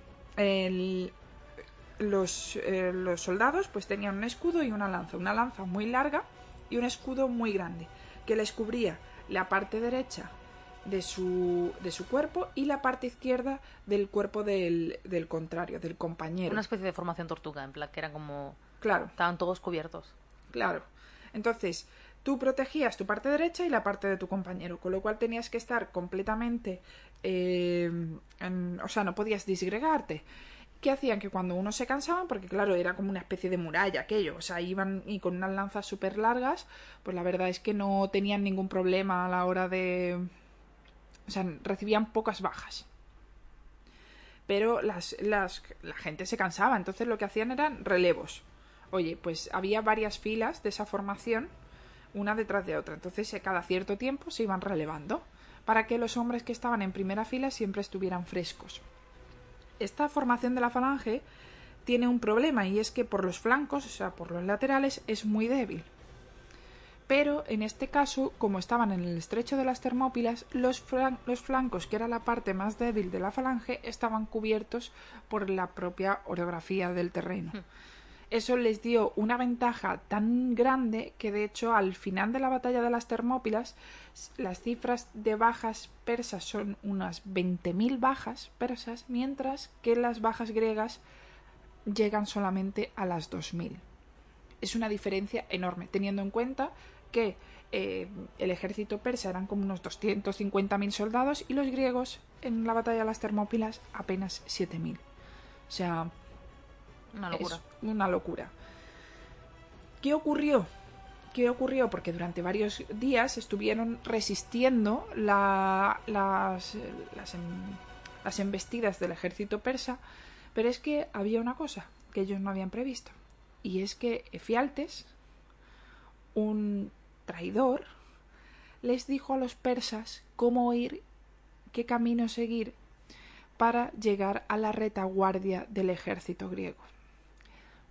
los, eh, los soldados pues tenían un escudo y una lanza. Una lanza muy larga y un escudo muy grande que les cubría la parte derecha de su, de su cuerpo y la parte izquierda del cuerpo del, del contrario, del compañero. Una especie de formación tortuga, en plan que eran como... Claro. Estaban todos cubiertos. Claro. Entonces, tú protegías tu parte derecha y la parte de tu compañero, con lo cual tenías que estar completamente... Eh, o sea, no podías disgregarte. ¿Qué hacían? Que cuando uno se cansaban, porque claro, era como una especie de muralla aquello, o sea, iban y con unas lanzas súper largas, pues la verdad es que no tenían ningún problema a la hora de... O sea, recibían pocas bajas. Pero las, las, la gente se cansaba, entonces lo que hacían eran relevos. Oye, pues había varias filas de esa formación, una detrás de otra. Entonces, cada cierto tiempo se iban relevando para que los hombres que estaban en primera fila siempre estuvieran frescos. Esta formación de la falange tiene un problema y es que por los flancos, o sea, por los laterales, es muy débil. Pero en este caso, como estaban en el estrecho de las Termópilas, los, flancos, que era la parte más débil de la falange, estaban cubiertos por la propia orografía del terreno. Hmm. Eso les dio una ventaja tan grande que de hecho al final de la batalla de las Termópilas las cifras de bajas persas son unas 20.000 bajas persas, mientras que las bajas griegas llegan solamente a las 2.000. Es una diferencia enorme, teniendo en cuenta que eh, el ejército persa eran como unos 250.000 soldados y los griegos en la batalla de las Termópilas apenas 7.000. O sea, una locura. una locura. ¿Qué ocurrió? ¿Qué ocurrió? Porque durante varios días estuvieron resistiendo las, las, las, las embestidas del ejército persa, pero es que había una cosa que ellos no habían previsto, y es que Efialtes, un traidor, les dijo a los persas cómo ir, qué camino seguir para llegar a la retaguardia del ejército griego.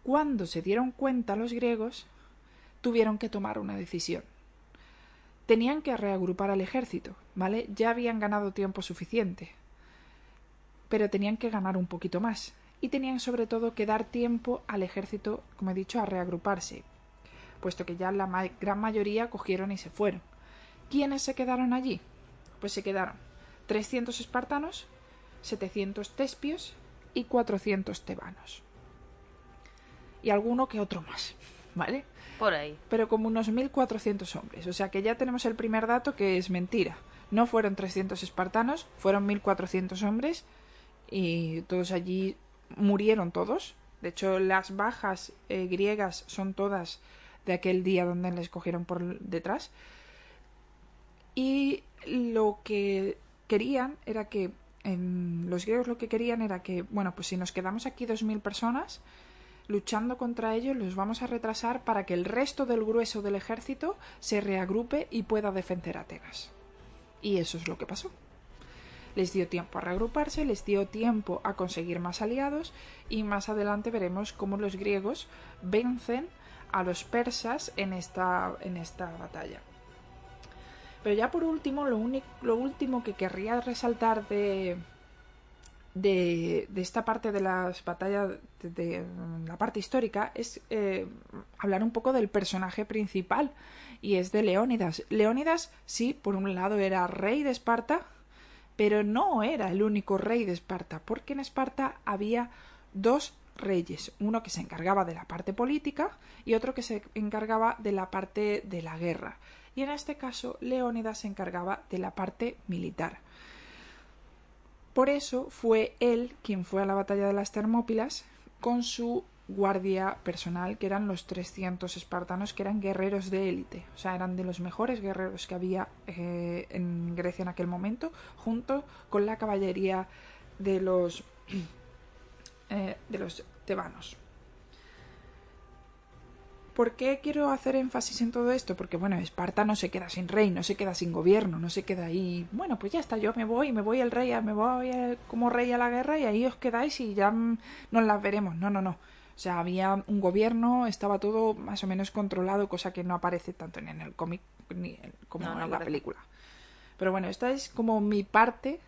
Cuando se dieron cuenta los griegos, tuvieron que tomar una decisión. Tenían que reagrupar al ejército, ¿vale? Ya habían ganado tiempo suficiente. Pero tenían que ganar un poquito más. Y tenían sobre todo que dar tiempo al ejército, como he dicho, a reagruparse, puesto que ya la gran mayoría cogieron y se fueron. ¿Quiénes se quedaron allí? Pues se quedaron 300 espartanos, 700 tespios y 400 tebanos y alguno que otro más, ¿vale? Por ahí. Pero como unos 1.400 hombres. O sea que ya tenemos el primer dato que es mentira. No fueron 300 espartanos, fueron 1.400 hombres y todos allí murieron todos, De hecho, las bajas eh, griegas son todas de aquel día donde les cogieron por detrás. Y lo que querían era que en los griegos lo que querían era que, bueno, pues si nos quedamos aquí dos mil personas luchando contra ellos, los vamos a retrasar para que el resto del grueso del ejército se reagrupe y pueda defender Atenas. Y eso es lo que pasó. Les dio tiempo a reagruparse, les dio tiempo a conseguir más aliados y más adelante veremos cómo los griegos vencen a los persas en esta, en esta batalla. Pero ya por último, lo, lo último que querría resaltar de, de, esta parte de las batallas, de, la parte histórica, es eh, hablar un poco del personaje principal, y es de Leónidas. Leónidas, sí, por un lado era rey de Esparta, pero no era el único rey de Esparta, porque en Esparta había dos reyes, uno que se encargaba de la parte política y otro que se encargaba de la parte de la guerra. Y en este caso, Leónidas se encargaba de la parte militar. Por eso fue él quien fue a la batalla de las Termópilas con su guardia personal, que eran los 300 espartanos, que eran guerreros de élite, o sea, eran de los mejores guerreros que había eh, en Grecia en aquel momento, junto con la caballería de los, eh, de los tebanos. ¿Por qué quiero hacer énfasis en todo esto? Porque, bueno, Esparta no se queda sin rey, no se queda sin gobierno, no se queda ahí. Bueno, pues ya está, yo me voy, me voy el rey, me voy como rey a la guerra y ahí os quedáis y ya nos las veremos. No, no, no. O sea, había un gobierno, estaba todo más o menos controlado, cosa que no aparece tanto en el cómic ni como en la película. Pero bueno, esta es como mi parte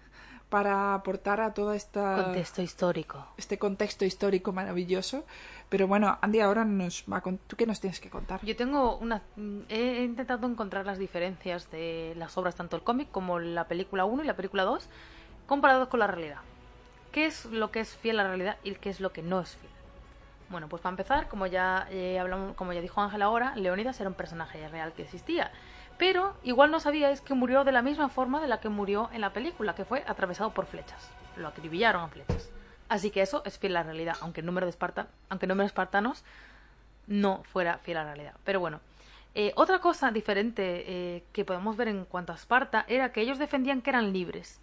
para aportar a todo este contexto histórico. Este contexto histórico maravilloso. Pero bueno, Andy, ahora nos va ¿tú qué nos tienes que contar? Yo tengo una he intentado encontrar las diferencias de las obras tanto el cómic como la película 1 y la película 2 comparados con la realidad. ¿Qué es lo que es fiel a la realidad y qué es lo que no es fiel? Bueno, pues para empezar, como ya eh, hablamos, como ya dijo Ángel ahora, Leónidas era un personaje real que existía. Pero igual no sabíais que murió de la misma forma de la que murió en la película, que fue atravesado por flechas. Lo acribillaron a flechas. Así que eso es fiel a la realidad, aunque el número de Esparta, aunque el número de espartanos no fuera fiel a la realidad. Pero bueno, eh, otra cosa diferente eh, que podemos ver en cuanto a Esparta era que ellos defendían que eran libres,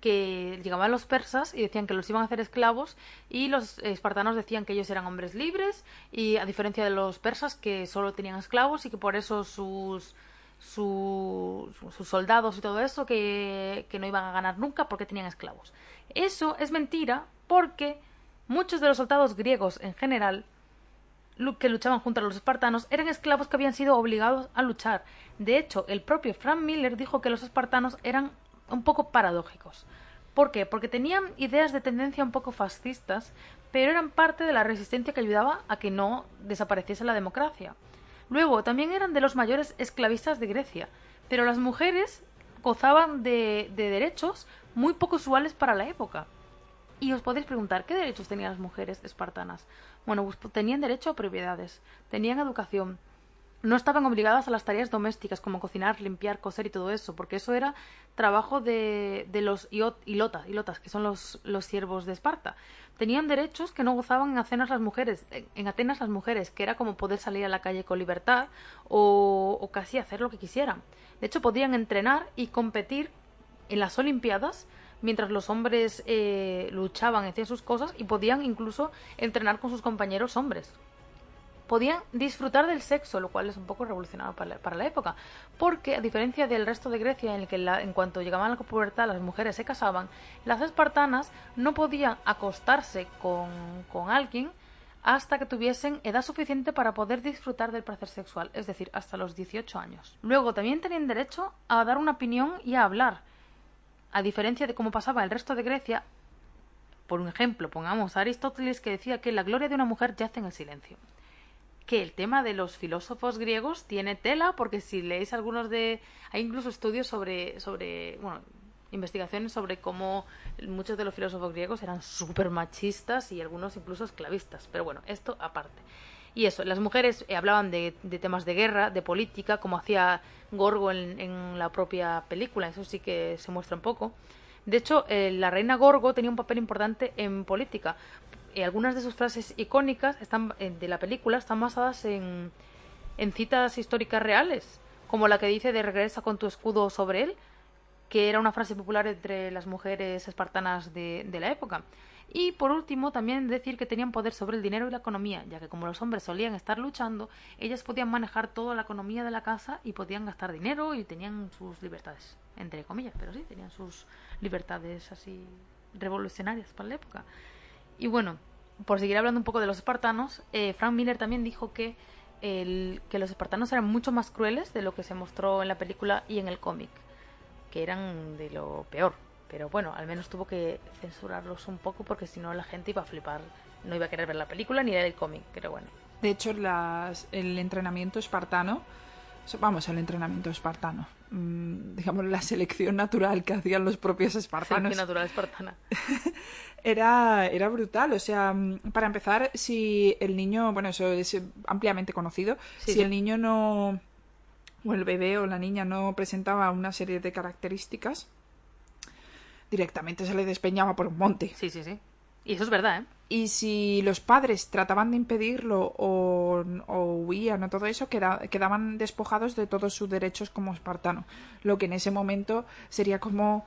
que llegaban los persas y decían que los iban a hacer esclavos y los espartanos decían que ellos eran hombres libres y a diferencia de los persas que solo tenían esclavos y que por eso sus sus soldados y todo eso que, que no iban a ganar nunca porque tenían esclavos. Eso es mentira porque muchos de los soldados griegos en general que luchaban junto a los espartanos eran esclavos que habían sido obligados a luchar. De hecho, el propio Frank Miller dijo que los espartanos eran un poco paradójicos. ¿Por qué? Porque tenían ideas de tendencia un poco fascistas, pero eran parte de la resistencia que ayudaba a que no desapareciese la democracia. Luego, también eran de los mayores esclavistas de Grecia, pero las mujeres gozaban de, derechos muy poco usuales para la época. Y os podéis preguntar, ¿qué derechos tenían las mujeres espartanas? Bueno, pues tenían derecho a propiedades, tenían educación, no estaban obligadas a las tareas domésticas como cocinar, limpiar, coser y todo eso, porque eso era trabajo de, de los ilotas, ilotas, que son los, los siervos de Esparta. Tenían derechos que no gozaban en Atenas las mujeres, en Atenas las mujeres, que era como poder salir a la calle con libertad o, o casi hacer lo que quisieran. De hecho, podían entrenar y competir en las Olimpiadas mientras los hombres eh, luchaban, hacían sus cosas y podían incluso entrenar con sus compañeros hombres podían disfrutar del sexo, lo cual es un poco revolucionario para la, época, porque a diferencia del resto de Grecia, en el que en cuanto llegaban a la pubertad las mujeres se casaban, las espartanas no podían acostarse con, con alguien hasta que tuviesen edad suficiente para poder disfrutar del placer sexual, es decir, hasta los 18 años. Luego también tenían derecho a dar una opinión y a hablar. A diferencia de cómo pasaba el resto de Grecia, por un ejemplo, pongamos a Aristóteles que decía que la gloria de una mujer yace en el silencio que el tema de los filósofos griegos tiene tela, porque si leéis algunos de... Hay incluso estudios sobre, sobre bueno, investigaciones sobre cómo muchos de los filósofos griegos eran súper machistas y algunos incluso esclavistas. Pero bueno, esto aparte. Y eso, las mujeres eh, hablaban de, de, temas de guerra, de política, como hacía Gorgo en, en, la propia película, eso sí que se muestra un poco. De hecho, eh, la reina Gorgo tenía un papel importante en política, algunas de sus frases icónicas están, eh, de la película están basadas en, en citas históricas reales, como la que dice de regresa con tu escudo sobre él, que era una frase popular entre las mujeres espartanas de, de la época. Y por último, también decir que tenían poder sobre el dinero y la economía, ya que como los hombres solían estar luchando, ellas podían manejar toda la economía de la casa y podían gastar dinero y tenían sus libertades, entre comillas, pero sí, tenían sus libertades así revolucionarias para la época. Y bueno, por seguir hablando un poco de los espartanos, eh, Frank Miller también dijo que, el, que los espartanos eran mucho más crueles de lo que se mostró en la película y en el cómic, que eran de lo peor. Pero bueno, al menos tuvo que censurarlos un poco porque si no la gente iba a flipar. No iba a querer ver la película ni leer el cómic, pero bueno. De hecho, las, el entrenamiento espartano, vamos, el entrenamiento espartano, mmm, digamos la selección natural que hacían los propios espartanos. Selección natural espartana. era, era brutal. O sea, mm, para empezar, si el niño, bueno, eso es ampliamente conocido, Sí, si sí. el niño no, o el bebé o la niña no presentaba una serie de características, directamente se le despeñaba por un monte. Sí, sí, sí. Y eso es verdad, ¿eh? Y si los padres trataban de impedirlo o, o huían o todo eso, queda- quedaban despojados de todos sus derechos como espartano. Lo que en ese momento sería como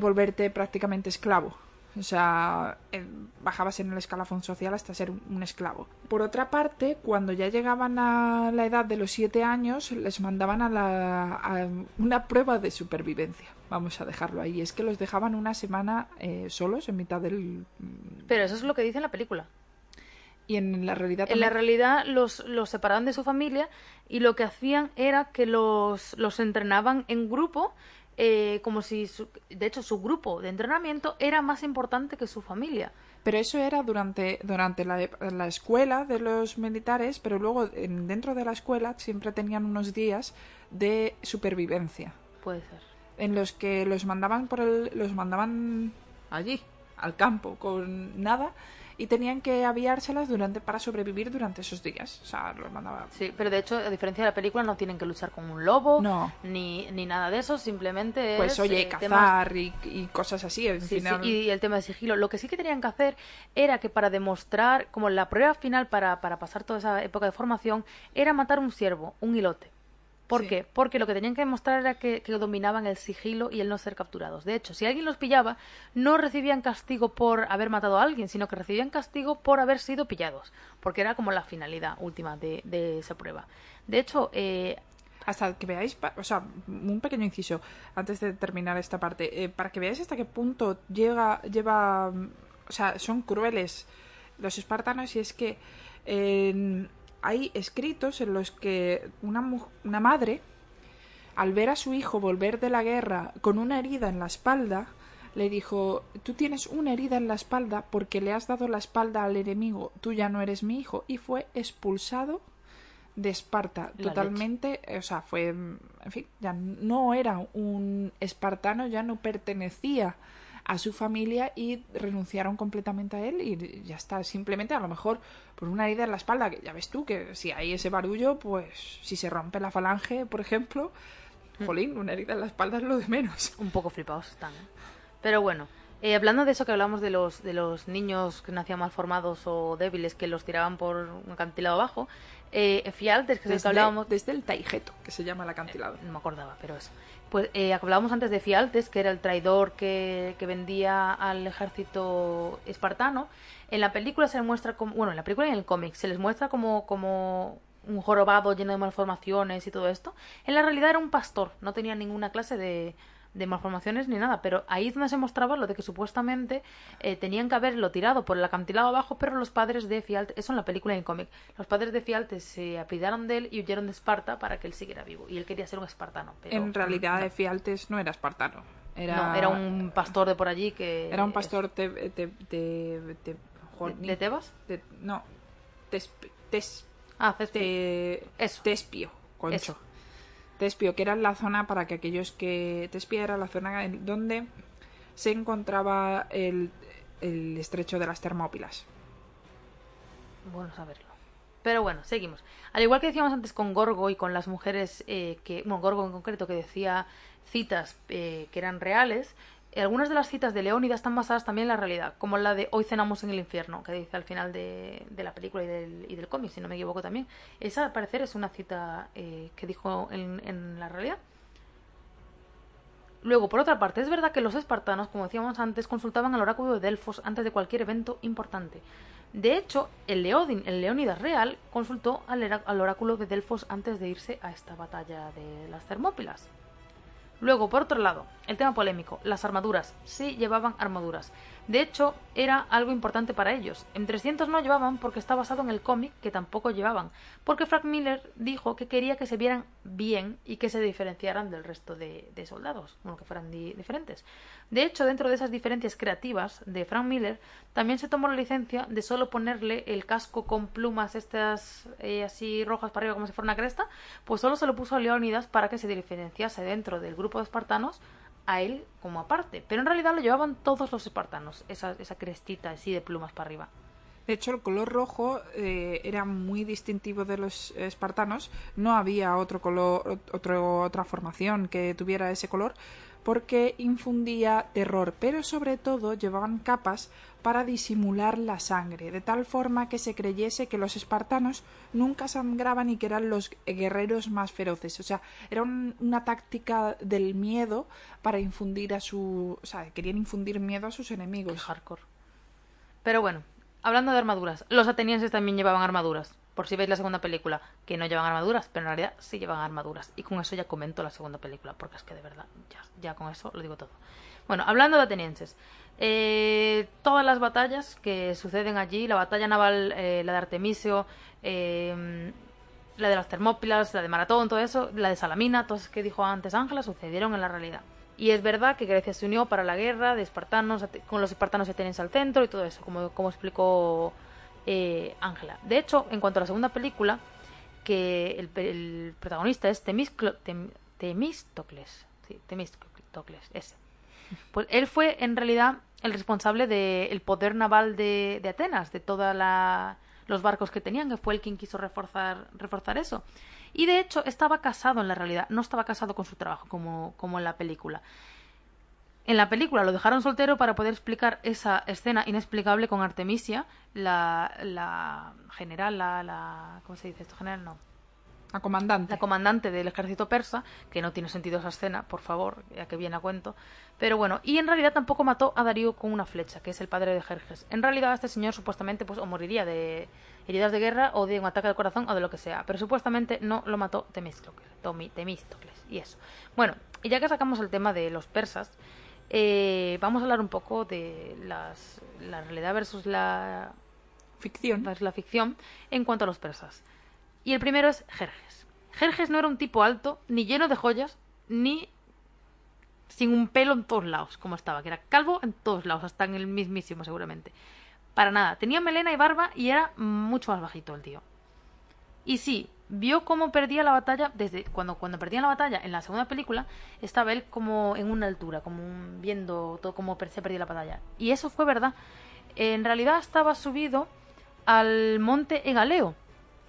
volverte prácticamente esclavo. O sea, eh, bajabas en el escalafón social hasta ser un, esclavo. Por otra parte, cuando ya llegaban a la edad de los siete años, les mandaban a, la, a una prueba de supervivencia. Vamos a dejarlo ahí. Es que los dejaban una semana eh, solos en mitad del, Pero eso es lo que dice en la película. y en la realidad En la realidad los, los separaban de su familia y lo que hacían era que los, los entrenaban en grupo, eh, como si, su- de hecho, su grupo de entrenamiento era más importante que su familia. Pero eso era durante, durante la, la escuela de los militares, pero luego en- dentro de la escuela siempre tenían unos días de supervivencia Puede ser. en los que los mandaban por el, los mandaban allí al campo con nada y tenían que aviárselas durante para sobrevivir durante esos días. O sea, los mandaba Sí, pero de hecho, a diferencia de la película, no tienen que luchar con un lobo, No. ni, ni nada de eso, simplemente pues es, oye, eh, temas- cazar y, y cosas así. En Sí, sí, final- y el tema de sigilo. Lo que sí que tenían que hacer era que para demostrar, como la prueba final para, para pasar toda esa época de formación, era matar un ciervo, un hilote. ¿Por Sí. qué? Porque lo que tenían que demostrar era que, que dominaban el sigilo y el no ser capturados. De hecho, si alguien los pillaba, no recibían castigo por haber matado a alguien, sino que recibían castigo por haber sido pillados. Porque era como la finalidad última de, de esa prueba. De hecho, eh, hasta que veáis, o sea, un pequeño inciso antes de terminar esta parte, eh, para que veáis hasta qué punto llega, lleva, o sea, son crueles los espartanos y es que eh, hay escritos en los que una, una madre, al ver a su hijo volver de la guerra con una herida en la espalda, le dijo, tú tienes una herida en la espalda porque le has dado la espalda al enemigo, tú ya no eres mi hijo, y fue expulsado de Esparta, La totalmente, o sea, fue, en fin, ya no era un espartano, ya no pertenecía a su familia y renunciaron completamente a él y ya está, simplemente a lo mejor por una herida en la espalda, que ya ves tú que si hay ese barullo, pues si se rompe la falange, por ejemplo, jolín, una herida en la espalda es lo de menos. un poco flipados están. ¿eh? Pero bueno, eh, hablando de eso que hablamos de los, de los niños que nacían mal formados o débiles que los tiraban por un acantilado abajo, eh, Fialtes, que es el que Desde, hablábamos... desde el Taijeto, que se llama el acantilado. No me acordaba, pero eso. Pues eh, hablábamos antes de Fialtes, que era el traidor que, que vendía al ejército espartano. En la película se le muestra como. Bueno, en la película y en el cómic se les muestra como, como un jorobado lleno de malformaciones y todo esto. En la realidad era un pastor, no tenía ninguna clase de, de malformaciones ni nada, pero ahí es donde se mostraba lo de que supuestamente eh, tenían que haberlo tirado por el acantilado abajo, pero los padres de Fialtes, eso en la película y en el cómic, los padres de Fialtes se apidaron de él y huyeron de Esparta para que él siguiera vivo. Y él quería ser un espartano. Pero, en realidad, no. Efialtes no era espartano. Era, No, era un pastor de por allí que... Era un pastor de... de, de, de- ¿De, joder, de Tebas? de- no, tesp- tes- Ah, te- Eso. Tespio, concho. Eso. Tespio, que era la zona para que aquellos que... Tespia era la zona donde se encontraba el, el estrecho de las Termópilas. Bueno saberlo. Pero bueno, seguimos. Al igual que decíamos antes con Gorgo y con las mujeres eh, que... Bueno, Gorgo en concreto que decía citas eh, que eran reales, algunas de las citas de Leónidas están basadas también en la realidad, como la de Hoy cenamos en el infierno, que dice al final de, la película y del, y del cómic, si no me equivoco también. Esa, al parecer, es una cita eh, que dijo en, la realidad. Luego, por otra parte, es verdad que los espartanos, como decíamos antes, consultaban al oráculo de Delfos antes de cualquier evento importante. De hecho, el, Leodin, el Leónidas real consultó al, al oráculo de Delfos antes de irse a esta batalla de las Termópilas. Luego, por otro lado, el tema polémico, las armaduras. Sí llevaban armaduras. De hecho, era algo importante para ellos. En 300 no llevaban porque está basado en el cómic que tampoco llevaban. Porque Frank Miller dijo que quería que se vieran bien y que se diferenciaran del resto de, soldados, bueno, que fueran di- diferentes. De hecho, dentro de esas diferencias creativas de Frank Miller, también se tomó la licencia de solo ponerle el casco con plumas estas eh, así rojas para arriba como si fuera una cresta, pues solo se lo puso a Leónidas para que se diferenciase dentro del grupo de espartanos a él como aparte. Pero en realidad lo llevaban todos los espartanos, esa, esa crestita así de plumas para arriba. De hecho, el color rojo eh, era muy distintivo de los espartanos. No había otro color, otro, otra formación que tuviera ese color, porque infundía terror. Pero sobre todo llevaban capas para disimular la sangre, de tal forma que se creyese que los espartanos nunca sangraban y que eran los guerreros más feroces. O sea, era un- una táctica del miedo para infundir a su, o sea, querían infundir miedo a sus Qué enemigos. hardcore. Pero bueno, hablando de armaduras, los atenienses también llevaban armaduras. Por si veis la segunda película, que no llevan armaduras, pero en realidad sí llevan armaduras. Y con eso ya comento la segunda película, porque es que de verdad, ya, ya con eso lo digo todo. Bueno, hablando de atenienses, eh, todas las batallas que suceden allí, la batalla naval, eh, la de Artemisio, eh, la de las Termópilas, la de Maratón, todo eso, la de Salamina, todas que dijo antes Ángela, sucedieron en la realidad. Y es verdad que Grecia se unió para la guerra de espartanos, con los espartanos atenienses al centro y todo eso, como, como explicó eh, Ángela. De hecho, en cuanto a la segunda película, que el, el protagonista es Temisclo- Temístocles, ese. Pues él fue en realidad el responsable del poder naval de, de Atenas, de todos los barcos que tenían, que fue el quien quiso reforzar, reforzar eso. Y de hecho estaba casado en la realidad, no estaba casado con su trabajo como, como en la película. En la película lo dejaron soltero para poder explicar esa escena inexplicable con Artemisia, la, la general, la, la... ¿Cómo se dice esto? General no A comandante. la comandante del ejército persa, que no tiene sentido esa escena, por favor, ya que viene a cuento. Pero bueno, y en realidad tampoco mató a Darío con una flecha, que es el padre de Jerjes. En realidad este señor supuestamente pues o moriría de heridas de guerra o de un ataque al corazón o de lo que sea, pero supuestamente no lo mató Temístocles, Temístocles y eso. Bueno, y ya que sacamos el tema de los persas, eh, vamos a hablar un poco de las, la realidad versus la, Ficción. es la ficción en cuanto a los persas. Y el primero es Jerjes. Jerjes no era un tipo alto, ni lleno de joyas, ni sin un pelo en todos lados, como estaba, que era calvo en todos lados, hasta en el mismísimo seguramente. Para nada, tenía melena y barba y era mucho más bajito el tío. Y sí, vio cómo perdía la batalla desde cuando cuando perdían la batalla en la segunda película estaba él como en una altura, como un- viendo todo cómo se perdía la batalla. Y eso fue verdad. En realidad estaba subido al monte Egaleo.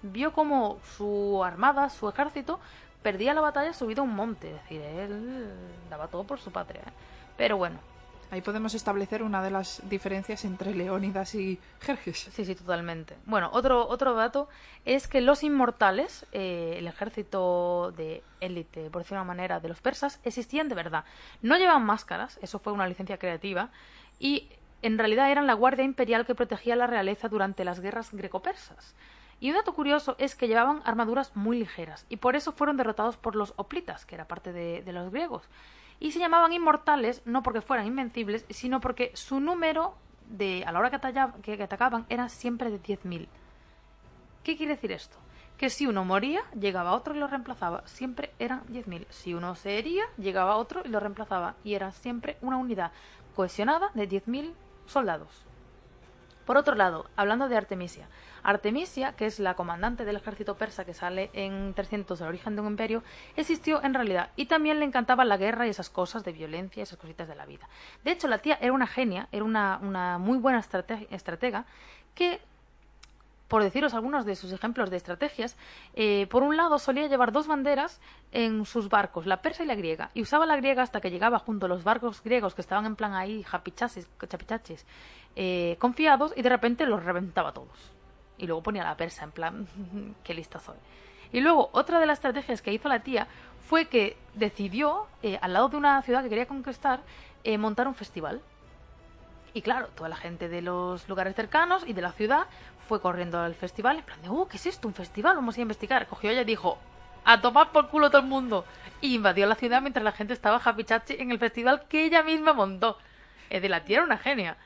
Vio como su armada, su ejército, perdía la batalla subido a un monte. Es decir, él daba todo por su patria. ¿eh? Pero bueno, Ahí podemos establecer una de las diferencias entre Leónidas y Jerjes. Sí, sí, totalmente. Bueno, otro, otro dato es que los inmortales, eh, el ejército de élite, por decirlo de una manera, de los persas, existían de verdad. No llevaban máscaras, eso fue una licencia creativa, y en realidad eran la guardia imperial que protegía la realeza durante las guerras greco-persas. Y un dato curioso es que llevaban armaduras muy ligeras, y por eso fueron derrotados por los hoplitas, que era parte de, los griegos. Y se llamaban inmortales no porque fueran invencibles, sino porque su número de a la hora que- que atacaban era siempre de 10.000. ¿Qué quiere decir esto? Que si uno moría, llegaba otro y lo reemplazaba. Siempre eran 10.000. Si uno se hería, llegaba otro y lo reemplazaba. Y era siempre una unidad cohesionada de 10.000 soldados. Por otro lado, hablando de Artemisia. Artemisia, que es la comandante del ejército persa que sale en 300 del origen de un imperio, existió en realidad y también le encantaba la guerra y esas cosas de violencia esas cositas de la vida. De hecho, la tía era una genia, era una, muy buena estrate- estratega que por deciros algunos de sus ejemplos de estrategias, eh, por un lado solía llevar dos banderas en sus barcos, la persa y la griega, y usaba la griega hasta que llegaba junto a los barcos griegos que estaban en plan ahí, chapichaches, eh, confiados, y de repente los reventaba todos. Y luego ponía la persa en plan, qué lista soy. Y luego, otra de las estrategias que hizo la tía fue que decidió, eh, al lado de una ciudad que quería conquistar, eh, montar un festival. Y claro, toda la gente de los lugares cercanos y de la ciudad fue corriendo al festival, en plan de, oh, ¿qué es esto? ¿Un festival? Vamos a investigar. Cogió ella y dijo, a tomar por culo todo el mundo. Y invadió la ciudad mientras la gente estaba happy chachi en el festival que ella misma montó. Es de la tía era una genia.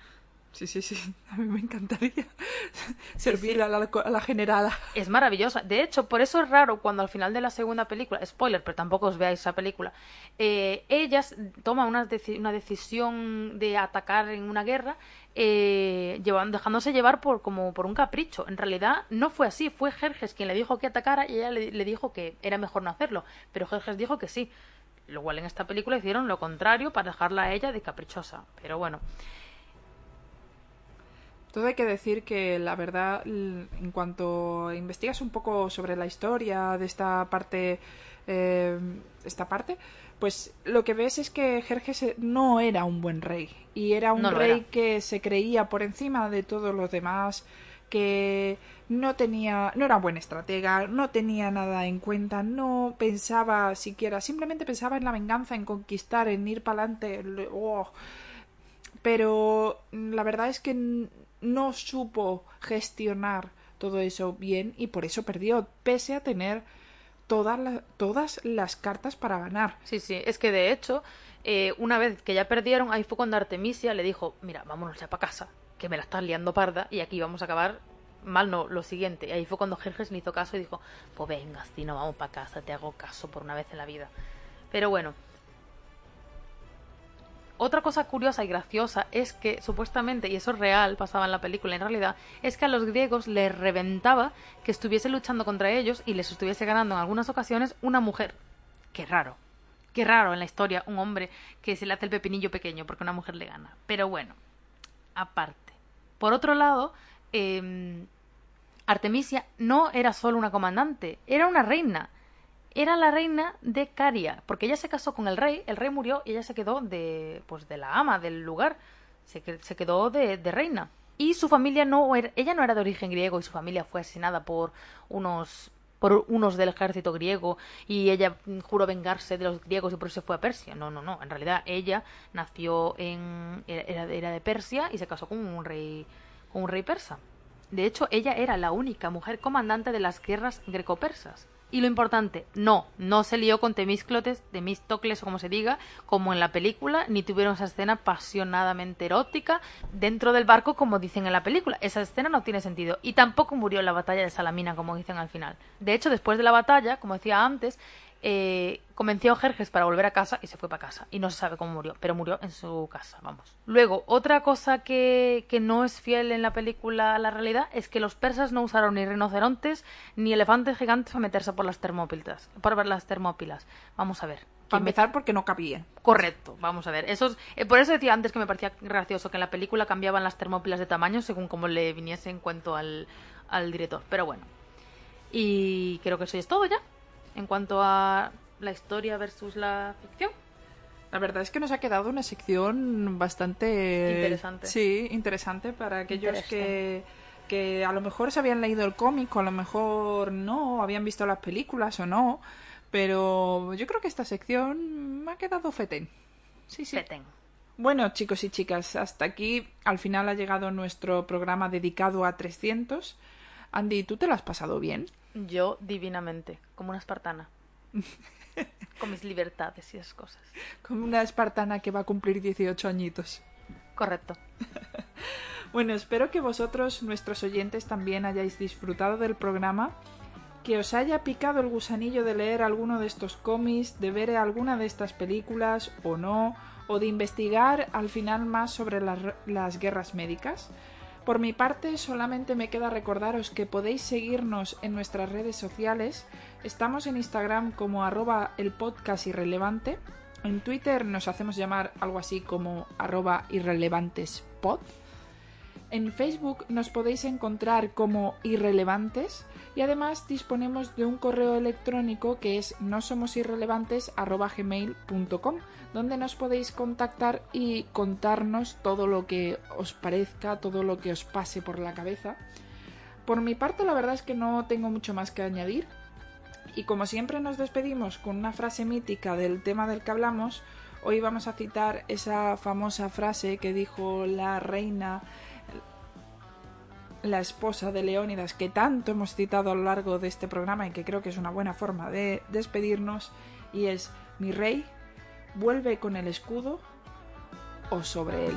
Sí, sí, sí. A mí me encantaría servir A, la, a, la, generala. Es maravillosa. De hecho, por eso es raro cuando al final de la segunda película, spoiler, pero tampoco os veáis esa película, eh, ellas toman una, deci una, decisión de atacar en una guerra eh, llevando, dejándose llevar por, como por un capricho. En realidad no fue así. Fue Jerjes quien le dijo que atacara y ella le, le dijo que era mejor no hacerlo. Pero Jerjes dijo que sí. Lo cual en esta película hicieron lo contrario para dejarla a ella de caprichosa. Pero bueno. Todo hay que decir que la verdad, en cuanto investigas un poco sobre la historia de esta parte, eh, esta parte, pues lo que ves es que Jerjes no era un buen rey y era un No rey era. que se creía por encima de todos los demás, que no tenía, no era buen estratega, no tenía nada en cuenta, no pensaba siquiera, simplemente pensaba en la venganza, en conquistar, en ir para adelante. Pero mm, la verdad es que no supo gestionar todo eso bien y por eso perdió, pese a tener todas, todas las cartas para ganar. Sí, sí, es que de hecho, eh, una vez que ya perdieron, ahí fue cuando Artemisia le dijo, mira, vámonos ya para casa, que me la estás liando parda y aquí vamos a acabar mal no, lo siguiente. Y ahí fue cuando Jerjes le hizo caso y dijo, pues venga, si no vamos para casa, te hago caso por una vez en la vida. Pero bueno. Otra cosa curiosa y graciosa es que supuestamente, y eso es real, pasaba en la película en realidad, es que a los griegos les reventaba que estuviese luchando contra ellos y les estuviese ganando en algunas ocasiones una mujer. Qué raro. Qué raro en la historia un hombre que se le hace el pepinillo pequeño porque una mujer le gana. Pero bueno, aparte. Por otro lado, eh, Artemisia no era solo una comandante, era una reina. Era la reina de Caria, porque ella se casó con el rey, el rey murió y ella se quedó de, pues, de la ama del lugar, se, se quedó de, de reina. Y su familia no era, ella no era de origen griego y su familia fue asesinada por unos por unos del ejército griego y ella juró vengarse de los griegos y por eso se fue a Persia. No, no, no. En realidad ella nació en era, era de Persia y se casó con un rey con un rey persa. De hecho, ella era la única mujer comandante de las guerras greco-persas. Y lo importante, no, no se lió con Temísclotes, Temístocles o como se diga, como en la película, ni tuvieron esa escena apasionadamente erótica dentro del barco como dicen en la película. Esa escena no tiene sentido. Y tampoco murió en la batalla de Salamina como dicen al final. De hecho, después de la batalla, como decía antes, eh, convenció a Jerjes para volver a casa y se fue para casa. Y no se sabe cómo murió, pero murió en su casa, vamos. Luego, otra cosa que, que no es fiel en la película a la realidad es que los persas no usaron ni rinocerontes ni elefantes gigantes para meterse por las termópilas. Por las termópilas. Vamos a ver. Para ¿Quién me- empezar, porque no cabían. Correcto, vamos a ver. Eso es- eh, por eso decía antes que me parecía gracioso que en la película cambiaban las termópilas de tamaño según como le viniese en cuento al, al director. Pero bueno. Y creo que eso es todo ya. En cuanto a la historia versus la ficción. La verdad es que nos ha quedado una sección bastante Interesante. Sí, interesante para aquellos que, que a lo mejor se habían leído el cómic o a lo mejor no, habían visto las películas o no. Pero yo creo que esta sección me ha quedado fetén. Sí, sí. Feten. Bueno, chicos y chicas, hasta aquí al final ha llegado nuestro programa dedicado a 300. Andy, ¿tú te lo has pasado bien? Yo divinamente, como una espartana. Con mis libertades y esas cosas. Como una espartana que va a cumplir 18 añitos. Correcto. Bueno, espero que vosotros, nuestros oyentes, también hayáis disfrutado del programa, que os haya picado el gusanillo de leer alguno de estos cómics, de ver alguna de estas películas o no, o de investigar al final más sobre las, las guerras médicas. Por mi parte, solamente me queda recordaros que podéis seguirnos en nuestras redes sociales. Estamos en Instagram como arroba el podcast. En Twitter nos hacemos llamar algo así como arroba irrelevantespod. En Facebook nos podéis encontrar como irrelevantes y además disponemos de un correo electrónico que es no somos donde nos podéis contactar y contarnos todo lo que os parezca, todo lo que os pase por la cabeza. Por mi parte, la verdad es que no tengo mucho más que añadir. Y como siempre nos despedimos con una frase mítica del tema del que hablamos, hoy vamos a citar esa famosa frase que dijo la reina la esposa de Leónidas, que tanto hemos citado a lo largo de este programa y que creo que es una buena forma de despedirnos, y es, mi rey, vuelve con el escudo o sobre él.